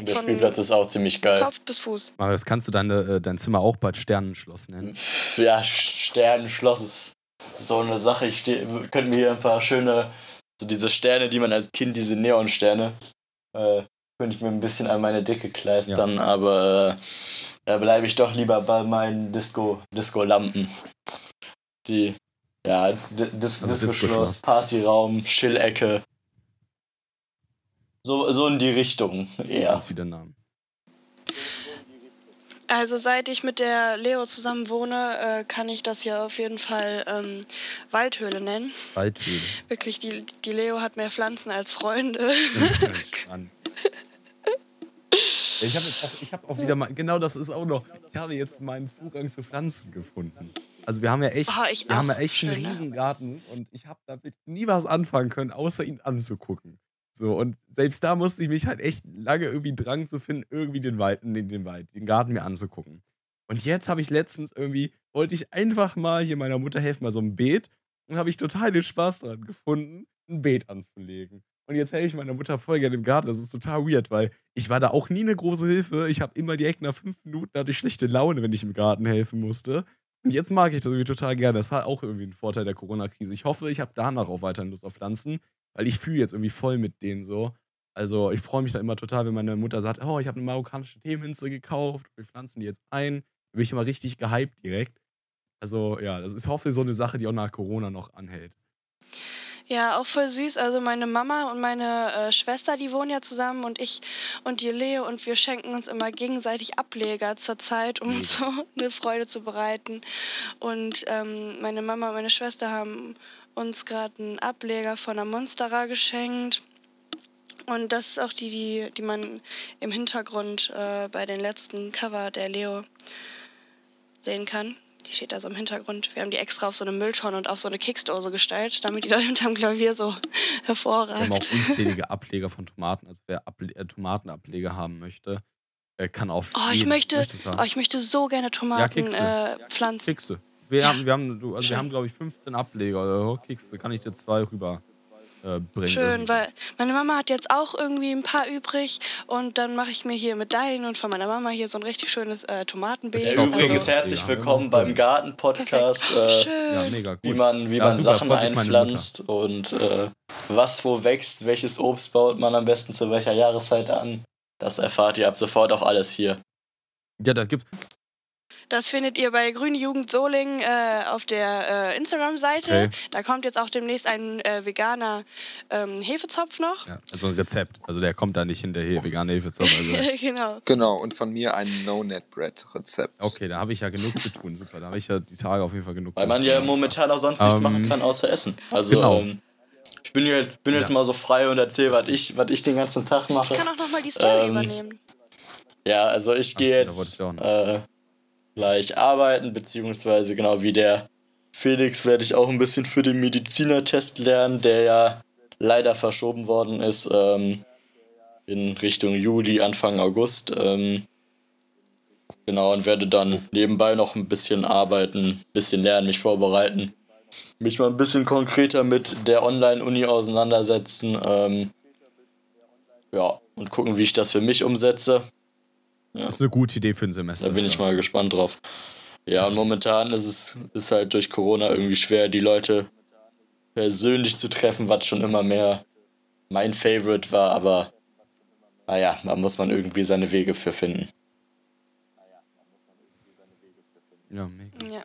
Der Von- Spielplatz ist auch ziemlich geil. Kopf bis Fuß. Marius, kannst du deine, äh, dein Zimmer auch bald Sternenschloss nennen? Ja, Sternenschloss ist so eine Sache. Ich steh, könnten wir hier ein paar schöne, so diese Sterne, die man als Kind, diese Neonsterne, äh, könnte ich mir ein bisschen an meine Decke kleistern, aber äh, da bleibe ich doch lieber bei meinen Disco, Disco-Lampen. Die, ja, D Dis Also Disco-Schloss, Disco-Schloss. Partyraum, Chill-Ecke. So, so in die Richtung, eher. Ganz viele Namen. Also seit ich mit der Leo zusammen wohne, äh, kann ich das hier auf jeden Fall ähm, Waldhöhle nennen. Waldhöhle. Wirklich, die, die Leo hat mehr Pflanzen als Freunde. Ich habe auch, ich habe auch wieder mal, genau das ist auch noch, ich habe jetzt meinen Zugang zu Pflanzen gefunden. Also wir haben ja echt, Oh, ich wir haben ja echt einen ne? Riesengarten und ich habe damit nie was anfangen können, außer ihn anzugucken. So, und selbst da musste ich mich halt echt lange irgendwie Drang zu finden, irgendwie den Wald, den, den Wald, den Garten mir anzugucken. Und jetzt habe ich letztens irgendwie, wollte ich einfach mal hier meiner Mutter helfen, mal so ein Beet. Und habe ich total den Spaß daran gefunden, ein Beet anzulegen. Und jetzt helfe ich meiner Mutter voll gerne im Garten. Das ist total weird, weil ich war da auch nie eine große Hilfe. Ich habe immer direkt nach fünf Minuten hatte ich schlechte Laune, wenn ich im Garten helfen musste. Und jetzt mag ich das irgendwie total gerne. Das war auch irgendwie ein Vorteil der Corona-Krise. Ich hoffe, ich habe danach auch weiterhin Lust auf Pflanzen, weil ich fühle jetzt irgendwie voll mit denen so. Also ich freue mich da immer total, wenn meine Mutter sagt, oh, ich habe eine marokkanische Themenminze gekauft, wir pflanzen die jetzt ein. bin ich immer richtig gehypt direkt. Also ja, das ist hoffe so eine Sache, die auch nach Corona noch anhält. Ja, auch voll süß. Also meine Mama und meine äh, Schwester, die wohnen ja zusammen und ich und die Leo und wir schenken uns immer gegenseitig Ableger zur Zeit, um uns so eine Freude zu bereiten. Und ähm, meine Mama und meine Schwester haben uns gerade einen Ableger von der Monstera geschenkt. Und das ist auch die, die, die man im Hintergrund äh, bei den letzten Cover der Leo sehen kann. Die steht da so im Hintergrund. Wir haben die extra auf so eine Mülltonne und auf so eine Keksdose gestellt, damit die da hinterm Klavier so hervorragt. Wir haben auch unzählige Ableger von Tomaten. Also wer Able äh, Tomatenableger haben möchte, äh, kann auf oh, ich möchte, oh, ich möchte so gerne Tomaten ja, äh, pflanzen. Kekse. Wir ja. haben, wir haben, also wir haben glaube ich, 15 Ableger. Also Kekse kann ich dir zwei rüber äh, bringen. Schön, irgendwie. weil meine Mama hat jetzt auch irgendwie ein paar übrig und dann mache ich mir hier mit deinen und von meiner Mama hier so ein richtig schönes äh, Tomatenbeet. Ja, übrigens also, herzlich ja, willkommen beim Garten-Podcast, äh, ja, wie man, wie man Sachen einpflanzt und äh, was wo wächst, welches Obst baut man am besten zu welcher Jahreszeit an. Das erfahrt ihr ab sofort auch alles hier. Ja, da gibt's, das findet ihr bei Grüne Jugend Soling äh, auf der äh, Instagram-Seite. Okay. Da kommt jetzt auch demnächst ein äh, veganer ähm, Hefezopf noch. Ja, also ein Rezept. Also der kommt da nicht in der He vegane Hefezopf. Also. genau. Genau, und von mir ein No-Net-Bread-Rezept. Okay, da habe ich ja genug zu tun. Super, da habe ich ja die Tage auf jeden Fall genug. Weil man ja momentan auch sonst nichts um, machen ähm, kann, außer essen. Also, genau. Ähm, ich bin, jetzt, bin jetzt ja. mal so frei und erzähle, was ich, ich den ganzen Tag mache. Ich kann auch nochmal die Story ähm, übernehmen. Ja, also ich gehe jetzt äh, gleich arbeiten, beziehungsweise genau wie der Felix werde ich auch ein bisschen für den Medizinertest lernen, der ja leider verschoben worden ist ähm, in Richtung Juli, Anfang August. Ähm, genau, und werde dann nebenbei noch ein bisschen arbeiten, ein bisschen lernen, mich vorbereiten, mich mal ein bisschen konkreter mit der Online-Uni auseinandersetzen. Ähm, ja, und gucken, wie ich das für mich umsetze. Ja. Das ist eine gute Idee für ein Semester. Da bin ich mal gespannt drauf. Ja, und momentan ist es ist halt durch Corona irgendwie schwer, die Leute persönlich zu treffen, was schon immer mehr mein Favorite war, aber naja, da muss man irgendwie seine Wege für finden. Ja, mega. Ja.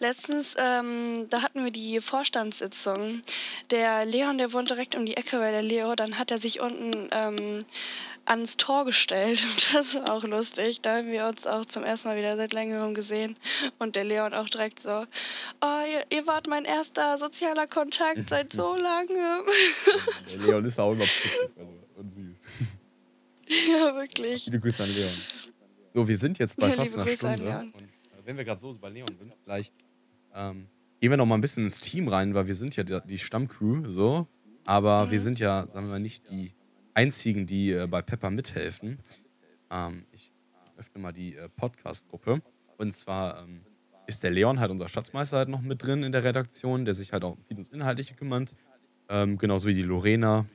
Letztens, ähm, da hatten wir die Vorstandssitzung. Der Leon, der wohnt direkt um die Ecke bei der Leo. Dann hat er sich unten ähm, ans Tor gestellt. Und das war auch lustig. Da haben wir uns auch zum ersten Mal wieder seit längerem gesehen. Und der Leon auch direkt so, oh, ihr, ihr wart mein erster sozialer Kontakt seit so lange. Der Leon ist auch immer putzig also, und süß. Ja, wirklich. Viele Grüße an Leon. So, wir sind jetzt bei ja, fast einer Grüße Stunde. Und äh, wenn wir gerade so bei Leon sind, vielleicht ähm, gehen wir noch mal ein bisschen ins Team rein, weil wir sind ja die, die Stammcrew, so. Aber mhm. wir sind ja, sagen wir mal, nicht die einzigen, die äh, bei Pepper mithelfen. Ähm, ich öffne mal die äh, Podcast-Gruppe. Und zwar ähm, ist der Leon halt unser Schatzmeister halt noch mit drin in der Redaktion, der sich halt auch viel ums Inhaltliche kümmert. Ähm, genauso wie die Lorena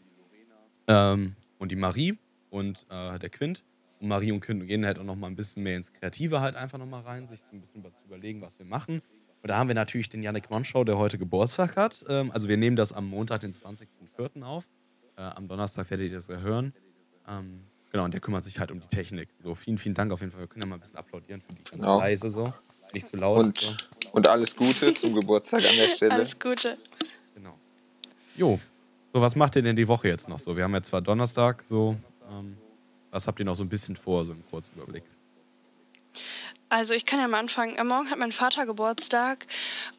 ähm, und die Marie und äh, der Quint. Und Marie und Quint gehen halt auch noch mal ein bisschen mehr ins Kreative halt einfach noch mal rein, sich ein bisschen zu überlegen, was wir machen. Und da haben wir natürlich den Yannick Monschau, der heute Geburtstag hat. Ähm, also wir nehmen das am Montag, den 20.04. auf. Äh, am Donnerstag werdet ihr das ja hören. Ähm, genau, und der kümmert sich halt um die Technik. So, vielen, vielen Dank auf jeden Fall. Wir können ja mal ein bisschen applaudieren für die ganz genau. leise so. Nicht zu laut. Und, so. und alles Gute zum Geburtstag an der Stelle. Alles Gute. Genau. Jo. So, was macht ihr denn die Woche jetzt noch so? Wir haben jetzt zwar Donnerstag, so. Ähm, was habt ihr noch so ein bisschen vor, so im Kurzüberblick? Also ich kann ja mal anfangen. Am Morgen hat mein Vater Geburtstag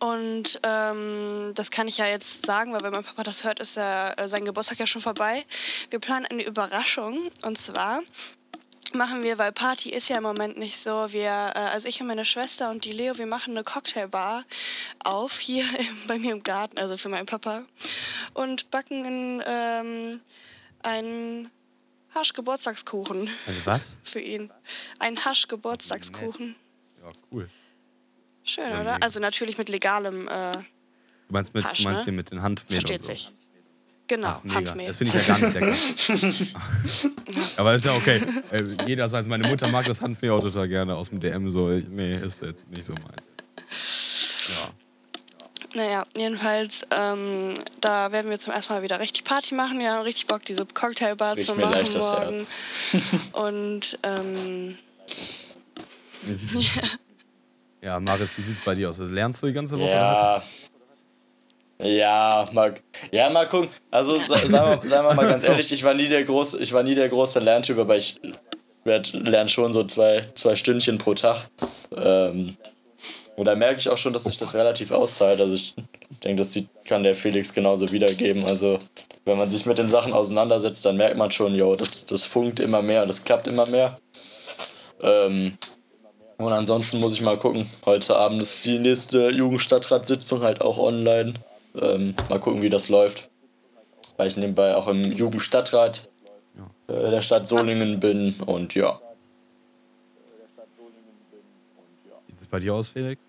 und ähm, das kann ich ja jetzt sagen, weil wenn mein Papa das hört, ist er, äh, sein Geburtstag ja schon vorbei. Wir planen eine Überraschung und zwar machen wir, weil Party ist ja im Moment nicht so. Wir, äh, also ich und meine Schwester und die Leo, wir machen eine Cocktailbar auf hier bei mir im Garten, also für meinen Papa und backen in, ähm, einen Hasch-Geburtstagskuchen. Ein was? Für ihn. Ein Hasch-Geburtstagskuchen. Cool. Schön, ja, oder? Also natürlich mit legalem. Äh, du meinst, mit, Hasch, du meinst ne? hier mit den Handmehl Versteht und so. sich. Genau, Ach, Handmehl. Das finde ich ja gar nicht lecker. Aber ist ja okay. Äh, jeder sagt, meine Mutter mag das Handmehl auch total gerne aus dem DM. So, ich, nee, ist jetzt nicht so meins. Ja. Naja, jedenfalls, ähm, da werden wir zum ersten Mal wieder richtig Party machen. Wir haben richtig Bock, diese Cocktailbar zu machen morgen. Und ähm, Ja, Marius, wie sieht's bei dir aus? Lernst du die ganze Woche? Ja. Ja, mal, ja, mal gucken. Also sa- sagen wir, sagen wir mal ganz ehrlich, ich war nie der große, ich war nie der große Lerntyp, aber ich lerne schon so zwei, zwei Stündchen pro Tag. Ähm, und da merke ich auch schon, dass sich das relativ auszahlt. Also ich denke, das kann der Felix genauso wiedergeben. Also wenn man sich mit den Sachen auseinandersetzt, dann merkt man schon, yo, das, das funkt immer mehr, das klappt immer mehr. Ähm, und ansonsten muss ich mal gucken. Heute Abend ist die nächste Jugendstadtratssitzung halt auch online. Ähm, mal gucken, wie das läuft. Weil ich nebenbei auch im Jugendstadtrat äh, der Stadt Solingen bin und ja. Wie sieht's bei dir aus, Felix?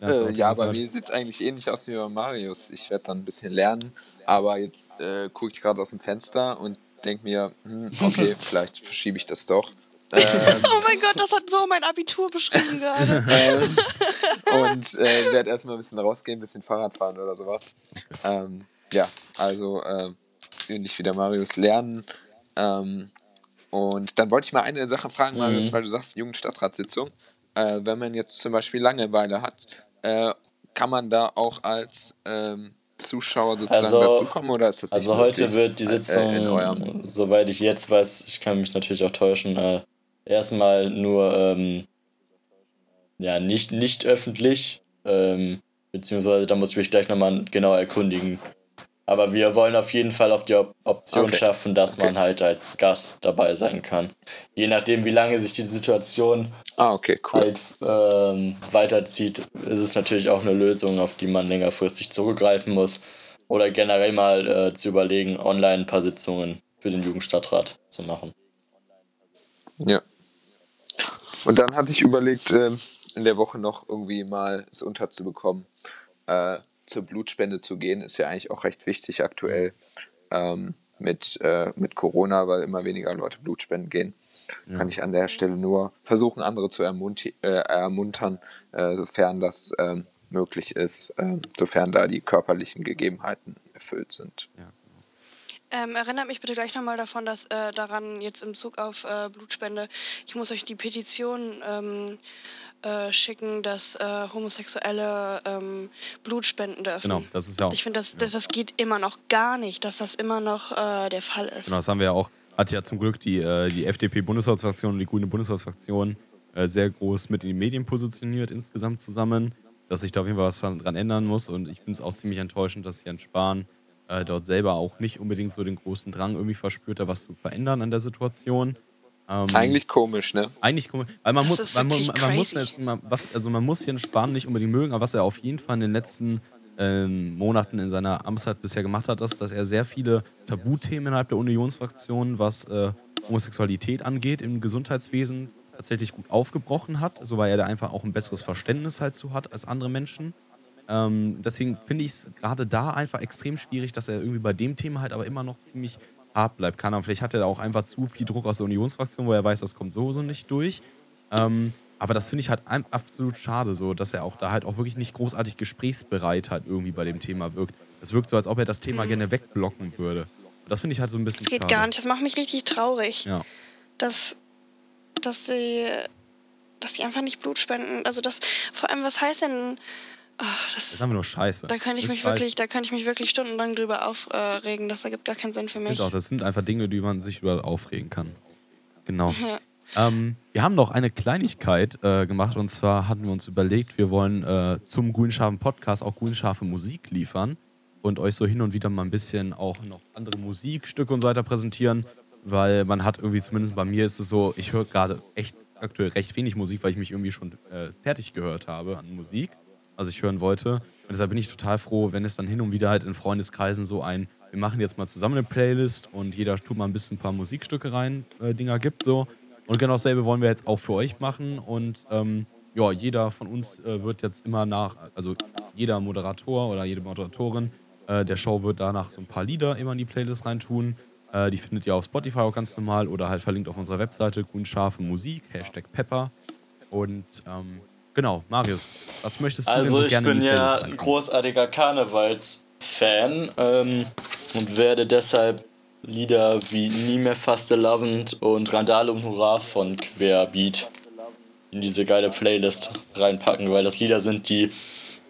Äh, ja, bei mir sieht es eigentlich ähnlich aus wie bei Marius. Ich werde dann ein bisschen lernen, aber jetzt äh, gucke ich gerade aus dem Fenster und denke mir, hm, okay, vielleicht verschiebe ich das doch. Ähm, Oh mein Gott, das hat so mein Abitur beschrieben gerade. ähm, und äh, werde erstmal ein bisschen rausgehen, ein bisschen Fahrrad fahren oder sowas. Ähm, ja, also äh, ähnlich wie der Marius lernen. Ähm, und dann wollte ich mal eine Sache fragen, Marius, Mhm. weil du sagst Jugendstadtratssitzung. Äh, wenn man jetzt zum Beispiel Langeweile hat, äh, kann man da auch als ähm, Zuschauer sozusagen Also- dazukommen oder ist das nicht Also heute wird die Äh, Sitzung, in eurem- soweit ich jetzt weiß, ich kann mich natürlich auch täuschen, äh, erstmal nur ähm, ja, nicht, nicht öffentlich, ähm, beziehungsweise da muss ich mich gleich nochmal genau erkundigen. Aber wir wollen auf jeden Fall auch die Op Option Okay. schaffen, dass Okay. man halt als Gast dabei sein kann. Je nachdem, wie lange sich die Situation Ah, okay, cool. halt ähm, weiterzieht, ist es natürlich auch eine Lösung, auf die man längerfristig zurückgreifen muss. Oder generell mal äh, zu überlegen, online ein paar Sitzungen für den Jugendstadtrat zu machen. Ja. Und dann hatte ich überlegt, ähm, in der Woche noch irgendwie mal es unterzubekommen, äh, zur Blutspende zu gehen. Ist ja eigentlich auch recht wichtig aktuell ähm, mit, äh, mit Corona, weil immer weniger Leute Blutspenden gehen. Ja. Kann ich an der Stelle nur versuchen, andere zu äh, ermuntern, sofern das ähm, möglich ist, sofern da die körperlichen Gegebenheiten erfüllt sind. Ähm, erinnert mich bitte gleich nochmal davon, dass äh, daran jetzt im Zug auf äh, Blutspende, ich muss euch die Petition ähm, äh, schicken, dass äh, Homosexuelle ähm, Blut spenden dürfen. Genau, das ist ja auch. Ich finde, das, das, das geht immer noch gar nicht, dass das immer noch äh, der Fall ist. Genau, das haben wir ja auch. Hat ja zum Glück die, äh, die FDP-Bundestagsfraktion und die Grüne Bundestagsfraktion sehr groß mit in die Medien positioniert insgesamt zusammen, dass sich da auf jeden Fall was dran ändern muss. Und ich finde es auch ziemlich enttäuschend, dass Jens Spahn äh, dort selber auch nicht unbedingt so den großen Drang irgendwie verspürt, da was zu verändern an der Situation. Ähm, Eigentlich komisch, ne? eigentlich komisch, weil man Das muss, man, man, man muss jetzt, man, was, also man muss Jens Spahn nicht unbedingt mögen, aber was er auf jeden Fall in den letzten ähm, Monaten in seiner Amtszeit bisher gemacht hat, ist, dass er sehr viele Tabuthemen innerhalb der Unionsfraktion, was äh, Homosexualität angeht im Gesundheitswesen, tatsächlich gut aufgebrochen hat, so weil er da einfach auch ein besseres Verständnis halt zu hat als andere Menschen. Ähm, deswegen finde ich es gerade da einfach extrem schwierig, dass er irgendwie bei dem Thema halt aber immer noch ziemlich hart bleibt. Kann er, vielleicht hat er da auch einfach zu viel Druck aus der Unionsfraktion, wo er weiß, das kommt sowieso nicht durch. Ähm, aber das finde ich halt absolut schade, so, dass er auch da halt auch wirklich nicht großartig gesprächsbereit halt irgendwie bei dem Thema wirkt. Es wirkt so, als ob er das Thema gerne wegblocken würde. Und das finde ich halt so ein bisschen das geht schade. gar nicht. Das macht mich richtig traurig, Ja. dass, dass, die, dass die einfach nicht Blut spenden. Also das, vor allem, was heißt denn... Oh, das, Das ist einfach nur scheiße. da könnte ich mich scheiße. wirklich, da könnte ich mich wirklich stundenlang drüber aufregen. Das ergibt gar keinen Sinn für Ich mich. auch, das sind einfach Dinge, die man sich über aufregen kann. Genau. Ja. Ähm, wir haben noch eine Kleinigkeit äh, gemacht und zwar hatten wir uns überlegt, wir wollen äh, zum Grünscharfen Podcast auch grünscharfe Musik liefern und euch so hin und wieder mal ein bisschen auch noch andere Musikstücke und so weiter präsentieren, weil man hat irgendwie, zumindest bei mir ist es so, ich höre gerade echt aktuell recht wenig Musik, weil ich mich irgendwie schon äh, fertig gehört habe an Musik, was ich hören wollte. Und deshalb bin ich total froh, wenn es dann hin und wieder halt in Freundeskreisen so ein, wir machen jetzt mal zusammen eine Playlist und jeder tut mal ein bisschen ein paar Musikstücke rein, äh, Dinger gibt so. Und genau dasselbe wollen wir jetzt auch für euch machen. Und ähm, ja, jeder von uns äh, wird jetzt immer nach, also jeder Moderator oder jede Moderatorin äh, der Show wird danach so ein paar Lieder immer in die Playlist reintun. Äh, die findet ihr auf Spotify auch ganz normal oder halt verlinkt auf unserer Webseite grünscharfe Musik, Hashtag Pepper. Und ähm, genau, Marius, was möchtest du denn Also so ich gerne in bin die Playlist ja ein großartiger Karnevals-Fan ähm, und werde deshalb Lieder wie Nie mehr Faste Lovend und Randale um Hurra von Querbeat in diese geile Playlist reinpacken, weil das Lieder sind, die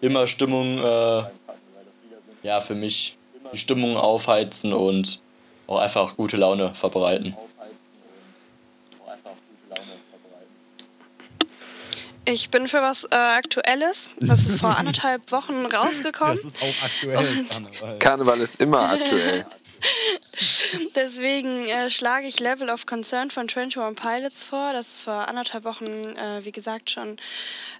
immer Stimmung, äh, ja, für mich die Stimmung aufheizen und auch einfach gute Laune verbreiten. Ich bin für was äh, Aktuelles. Das ist vor anderthalb Wochen rausgekommen. Das ist auch aktuell. Karneval. Karneval ist immer aktuell. Deswegen äh, schlage ich Level of Concern von 21 Pilots vor. Das ist vor anderthalb Wochen, äh, wie gesagt, schon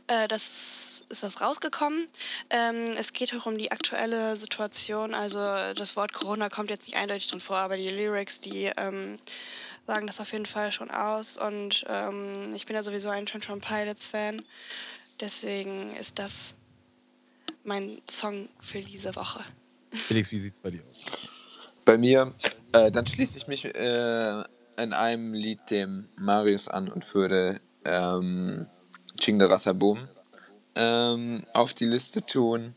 äh, das ist das rausgekommen. Ähm, es geht auch um die aktuelle Situation. Also das Wort Corona kommt jetzt nicht eindeutig drin vor, aber die Lyrics, die ähm, sagen das auf jeden Fall schon aus. Und ähm, ich bin ja sowieso ein 21 Pilots Fan. Deswegen ist das mein Song für diese Woche. Felix, wie sieht's bei dir aus? Bei mir, äh, dann schließe ich mich äh, in einem Lied dem Marius an und würde ähm, Chingda Boom ähm, auf die Liste tun.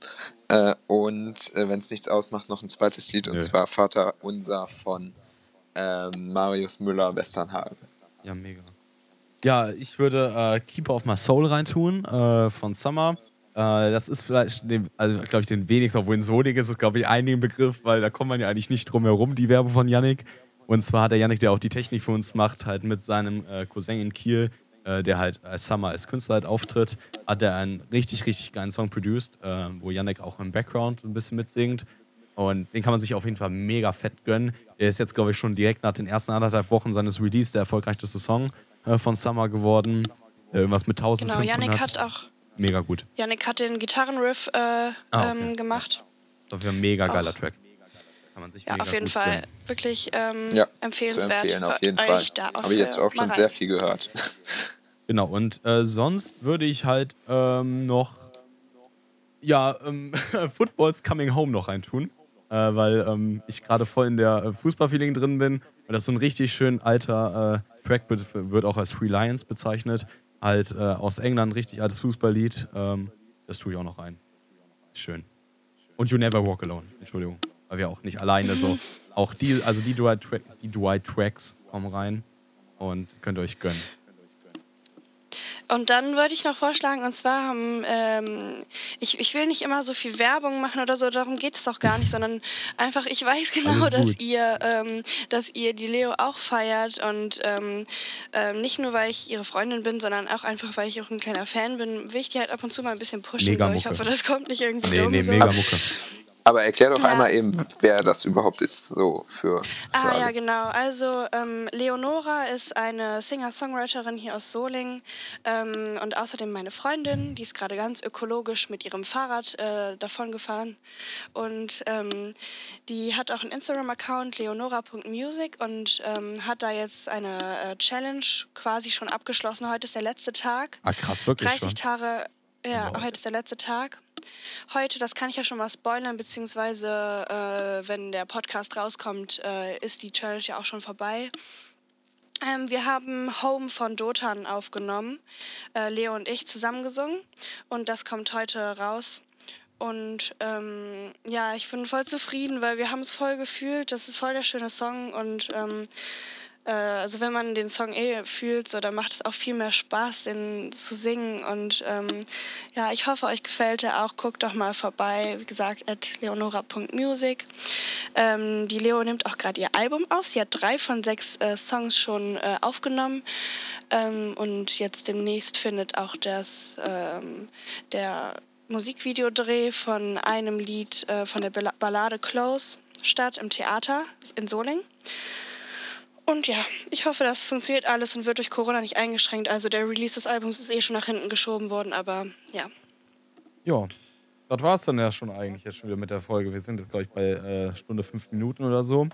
Äh, und äh, wenn es nichts ausmacht, noch ein zweites Lied, und Nö. zwar Vater Unser von ähm, Marius Müller Westernhagen. Ja, mega. Ja, ich würde äh, Keeper of My Soul reintun äh, von Summer. Äh, das ist vielleicht, also glaube ich, den wenigsten, obwohl in Solik ist es, glaube ich, einigen Begriff, weil da kommt man ja eigentlich nicht drum herum, die Werbung von Yannick. Und zwar hat der Yannick, der auch die Technik für uns macht, halt mit seinem äh, Cousin in Kiel, äh, der halt als Summer als Künstler halt auftritt, hat er einen richtig, richtig geilen Song produced, äh, wo Yannick auch im Background ein bisschen mitsingt. Und den kann man sich auf jeden Fall mega fett gönnen. Er ist jetzt, glaube ich, schon direkt nach den ersten anderthalb Wochen seines Release der erfolgreichste Song äh, von Summer geworden. Äh, irgendwas mit Genau, 1500. Yannick hat auch mega gut. Yannick hat den Gitarrenriff äh, Ah, okay. ähm, gemacht. Das ist ein mega geiler Auch. Track. Kann man sich Ja, mega auf jeden gut Fall gönnen. wirklich ähm, Ja, zu empfehlenswert. empfehlen auf jeden Fall. Habe ich jetzt auch schon sehr viel gehört. Genau, und äh, sonst würde ich halt ähm, noch ja, ähm, Football's Coming Home noch reintun, äh, weil ähm, ich gerade voll in der äh, Fußballfeeling drin bin. Und das ist so ein richtig schön alter äh, Track, wird, wird auch als Free Lions bezeichnet. Halt äh, aus England, richtig altes Fußballlied. Ähm, das tue ich auch noch rein. Schön. Und You Never Walk Alone, Entschuldigung. Weil wir auch nicht alleine so. Auch die, also die Dual, Track, die Dual Tracks kommen rein und könnt ihr euch gönnen. Und dann würde ich noch vorschlagen, und zwar haben, ähm, ich, ich will nicht immer so viel Werbung machen oder so, darum geht es auch gar nicht, sondern einfach, ich weiß genau, dass ihr, ähm, dass ihr die Leo auch feiert und ähm, ähm, nicht nur, weil ich ihre Freundin bin, sondern auch einfach, weil ich auch ein kleiner Fan bin, will ich die halt ab und zu mal ein bisschen pushen. Mega so. Ich hoffe, das kommt nicht irgendwie Nee, dumm. nee, so. mega Mucke. Aber erklär doch Ja. einmal eben, wer das überhaupt ist, so für, für Ah alle. ja, genau. Also ähm, Leonora ist eine Singer-Songwriterin hier aus Solingen ähm, und außerdem meine Freundin, die ist gerade ganz ökologisch mit ihrem Fahrrad äh, davon gefahren und ähm, die hat auch einen Instagram-Account leonora.music und ähm, hat da jetzt eine äh, Challenge quasi schon abgeschlossen. Heute ist der letzte Tag. Ah, krass, wirklich 30 schon. Tage, ja, Wow. heute ist der letzte Tag. Heute, das kann ich ja schon mal spoilern, beziehungsweise äh, wenn der Podcast rauskommt, äh, ist die Challenge ja auch schon vorbei. Ähm, wir haben Home von Dotan aufgenommen, äh, Leo und ich zusammen gesungen und das kommt heute raus. Und ähm, ja, ich bin voll zufrieden, weil wir haben es voll gefühlt. Das ist voll der schöne Song und ähm, äh, also wenn man den Song eh fühlt, so, dann macht es auch viel mehr Spaß, den zu singen. Und ähm, ja, ich hoffe, euch gefällt er auch. Guckt doch mal vorbei, wie gesagt, at leonora.music. Ähm, die Leo nimmt auch gerade ihr Album auf. Sie hat drei von sechs äh, Songs schon äh, aufgenommen. Ähm, und jetzt demnächst findet auch das, ähm, der Musikvideodreh von einem Lied äh, von der Balla- Ballade Close statt im Theater in Solingen. Und ja, ich hoffe, das funktioniert alles und wird durch Corona nicht eingeschränkt. Also der Release des Albums ist eh schon nach hinten geschoben worden, aber ja. Ja, das war es dann ja schon eigentlich jetzt schon wieder mit der Folge. Wir sind jetzt, glaube ich, bei äh, Stunde fünf Minuten oder so.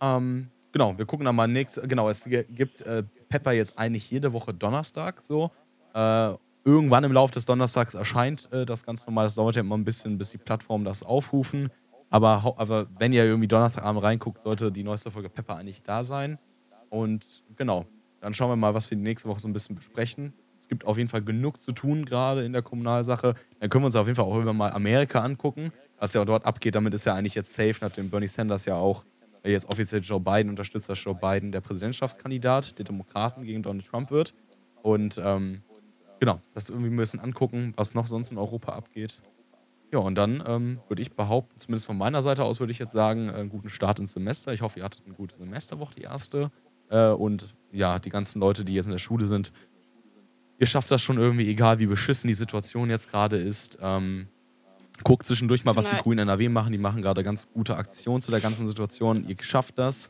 Ähm, genau, wir gucken dann mal nächstes. Genau, es gibt äh, Pepper jetzt eigentlich jede Woche Donnerstag so. Äh, irgendwann im Laufe des Donnerstags erscheint äh, das ganz normal. Das dauert ja immer ein bisschen, bis die Plattformen das aufrufen. Aber, aber wenn ihr irgendwie Donnerstagabend reinguckt, sollte die neueste Folge Pepper eigentlich da sein. Und genau, dann schauen wir mal, was wir die nächste Woche so ein bisschen besprechen. Es gibt auf jeden Fall genug zu tun, gerade in der Kommunalsache. Dann können wir uns auf jeden Fall auch irgendwann mal Amerika angucken, was ja dort abgeht. Damit ist ja eigentlich jetzt safe, nachdem Bernie Sanders ja auch jetzt offiziell Joe Biden unterstützt, dass Joe Biden der Präsidentschaftskandidat der Demokraten gegen Donald Trump wird. Und ähm, genau, das irgendwie ein bisschen angucken, was noch sonst in Europa abgeht. Ja, und dann ähm, würde ich behaupten, zumindest von meiner Seite aus, würde ich jetzt sagen, einen guten Start ins Semester. Ich hoffe, ihr hattet eine gute Semesterwoche, die erste. Äh, und ja, die ganzen Leute, die jetzt in der Schule sind, ihr schafft das schon irgendwie, egal wie beschissen die Situation jetzt gerade ist. Ähm, guckt zwischendurch mal, was die. Grünen NRW machen. Die machen gerade ganz gute Aktionen zu der ganzen Situation. Ihr schafft das.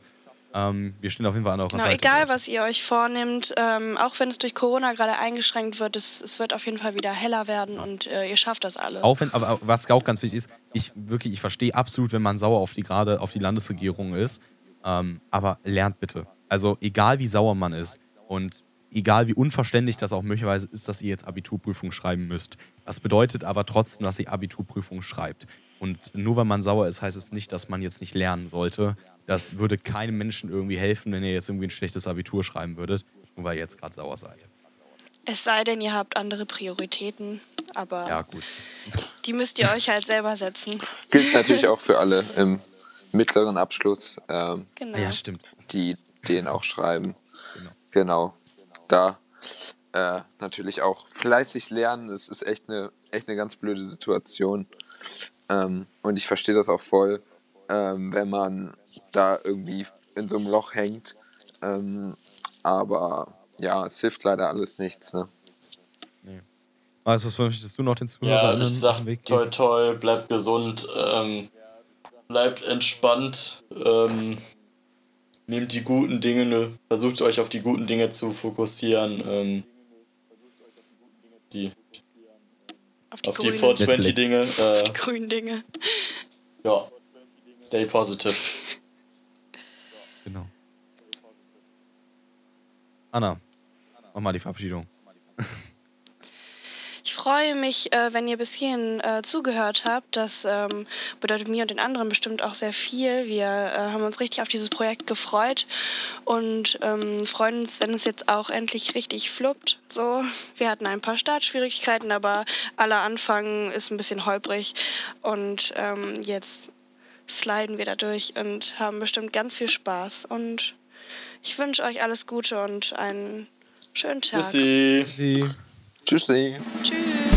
Ähm, wir stehen auf jeden Fall an eurer Genau, Seite. egal was ihr euch vornimmt, ähm, auch wenn es durch Corona gerade eingeschränkt wird, es, es wird auf jeden Fall wieder heller werden und äh, ihr schafft das alle. Auch wenn, aber was auch ganz wichtig ist, ich wirklich, ich verstehe absolut, wenn man sauer auf die gerade auf die Landesregierung ist. Ähm, aber lernt bitte. Also egal wie sauer man ist und egal wie unverständlich das auch möglicherweise ist, dass ihr jetzt Abiturprüfung schreiben müsst. Das bedeutet aber trotzdem, dass ihr Abiturprüfung schreibt. Und nur weil man sauer ist, heißt es nicht, dass man jetzt nicht lernen sollte. Das würde keinem Menschen irgendwie helfen, wenn ihr jetzt irgendwie ein schlechtes Abitur schreiben würdet, nur weil ihr jetzt gerade sauer seid. Es sei denn, ihr habt andere Prioritäten, aber Ja, gut. die müsst ihr euch halt selber setzen. Gilt natürlich auch für alle im mittleren Abschluss, ähm, Genau. Ja, stimmt. die den auch schreiben. Genau. Genau. Da äh, natürlich auch fleißig lernen. Es ist echt eine, echt eine ganz blöde Situation. Ähm, und ich verstehe das auch voll, ähm, wenn man da irgendwie in so einem Loch hängt. Ähm, aber ja, es hilft leider alles nichts. Ne? Weißt du, was möchtest du noch den Ja, ZuhörerInnen ich sag auf Weg toi toi, bleibt gesund, ähm, bleibt entspannt, ähm, nehmt die guten Dinge, ne, versucht euch auf die guten Dinge zu fokussieren, ähm, die, Auf die auf die grünen, 420 Dinge, äh, grünen Dinge. ja, stay positive. Genau. Anna, mach mal die Verabschiedung. Ich freue mich, äh, wenn ihr bis hierhin äh, zugehört habt. Das ähm, bedeutet mir und den anderen bestimmt auch sehr viel. Wir äh, haben uns richtig auf dieses Projekt gefreut und ähm, freuen uns, wenn es jetzt auch endlich richtig fluppt. So, wir hatten ein paar Startschwierigkeiten, aber aller Anfang ist ein bisschen holprig und ähm, jetzt sliden wir da durch und haben bestimmt ganz viel Spaß. Und ich wünsche euch alles Gute und einen schönen Tag. Tschüssi. Tschüssi. Tschüssi. Tschüss.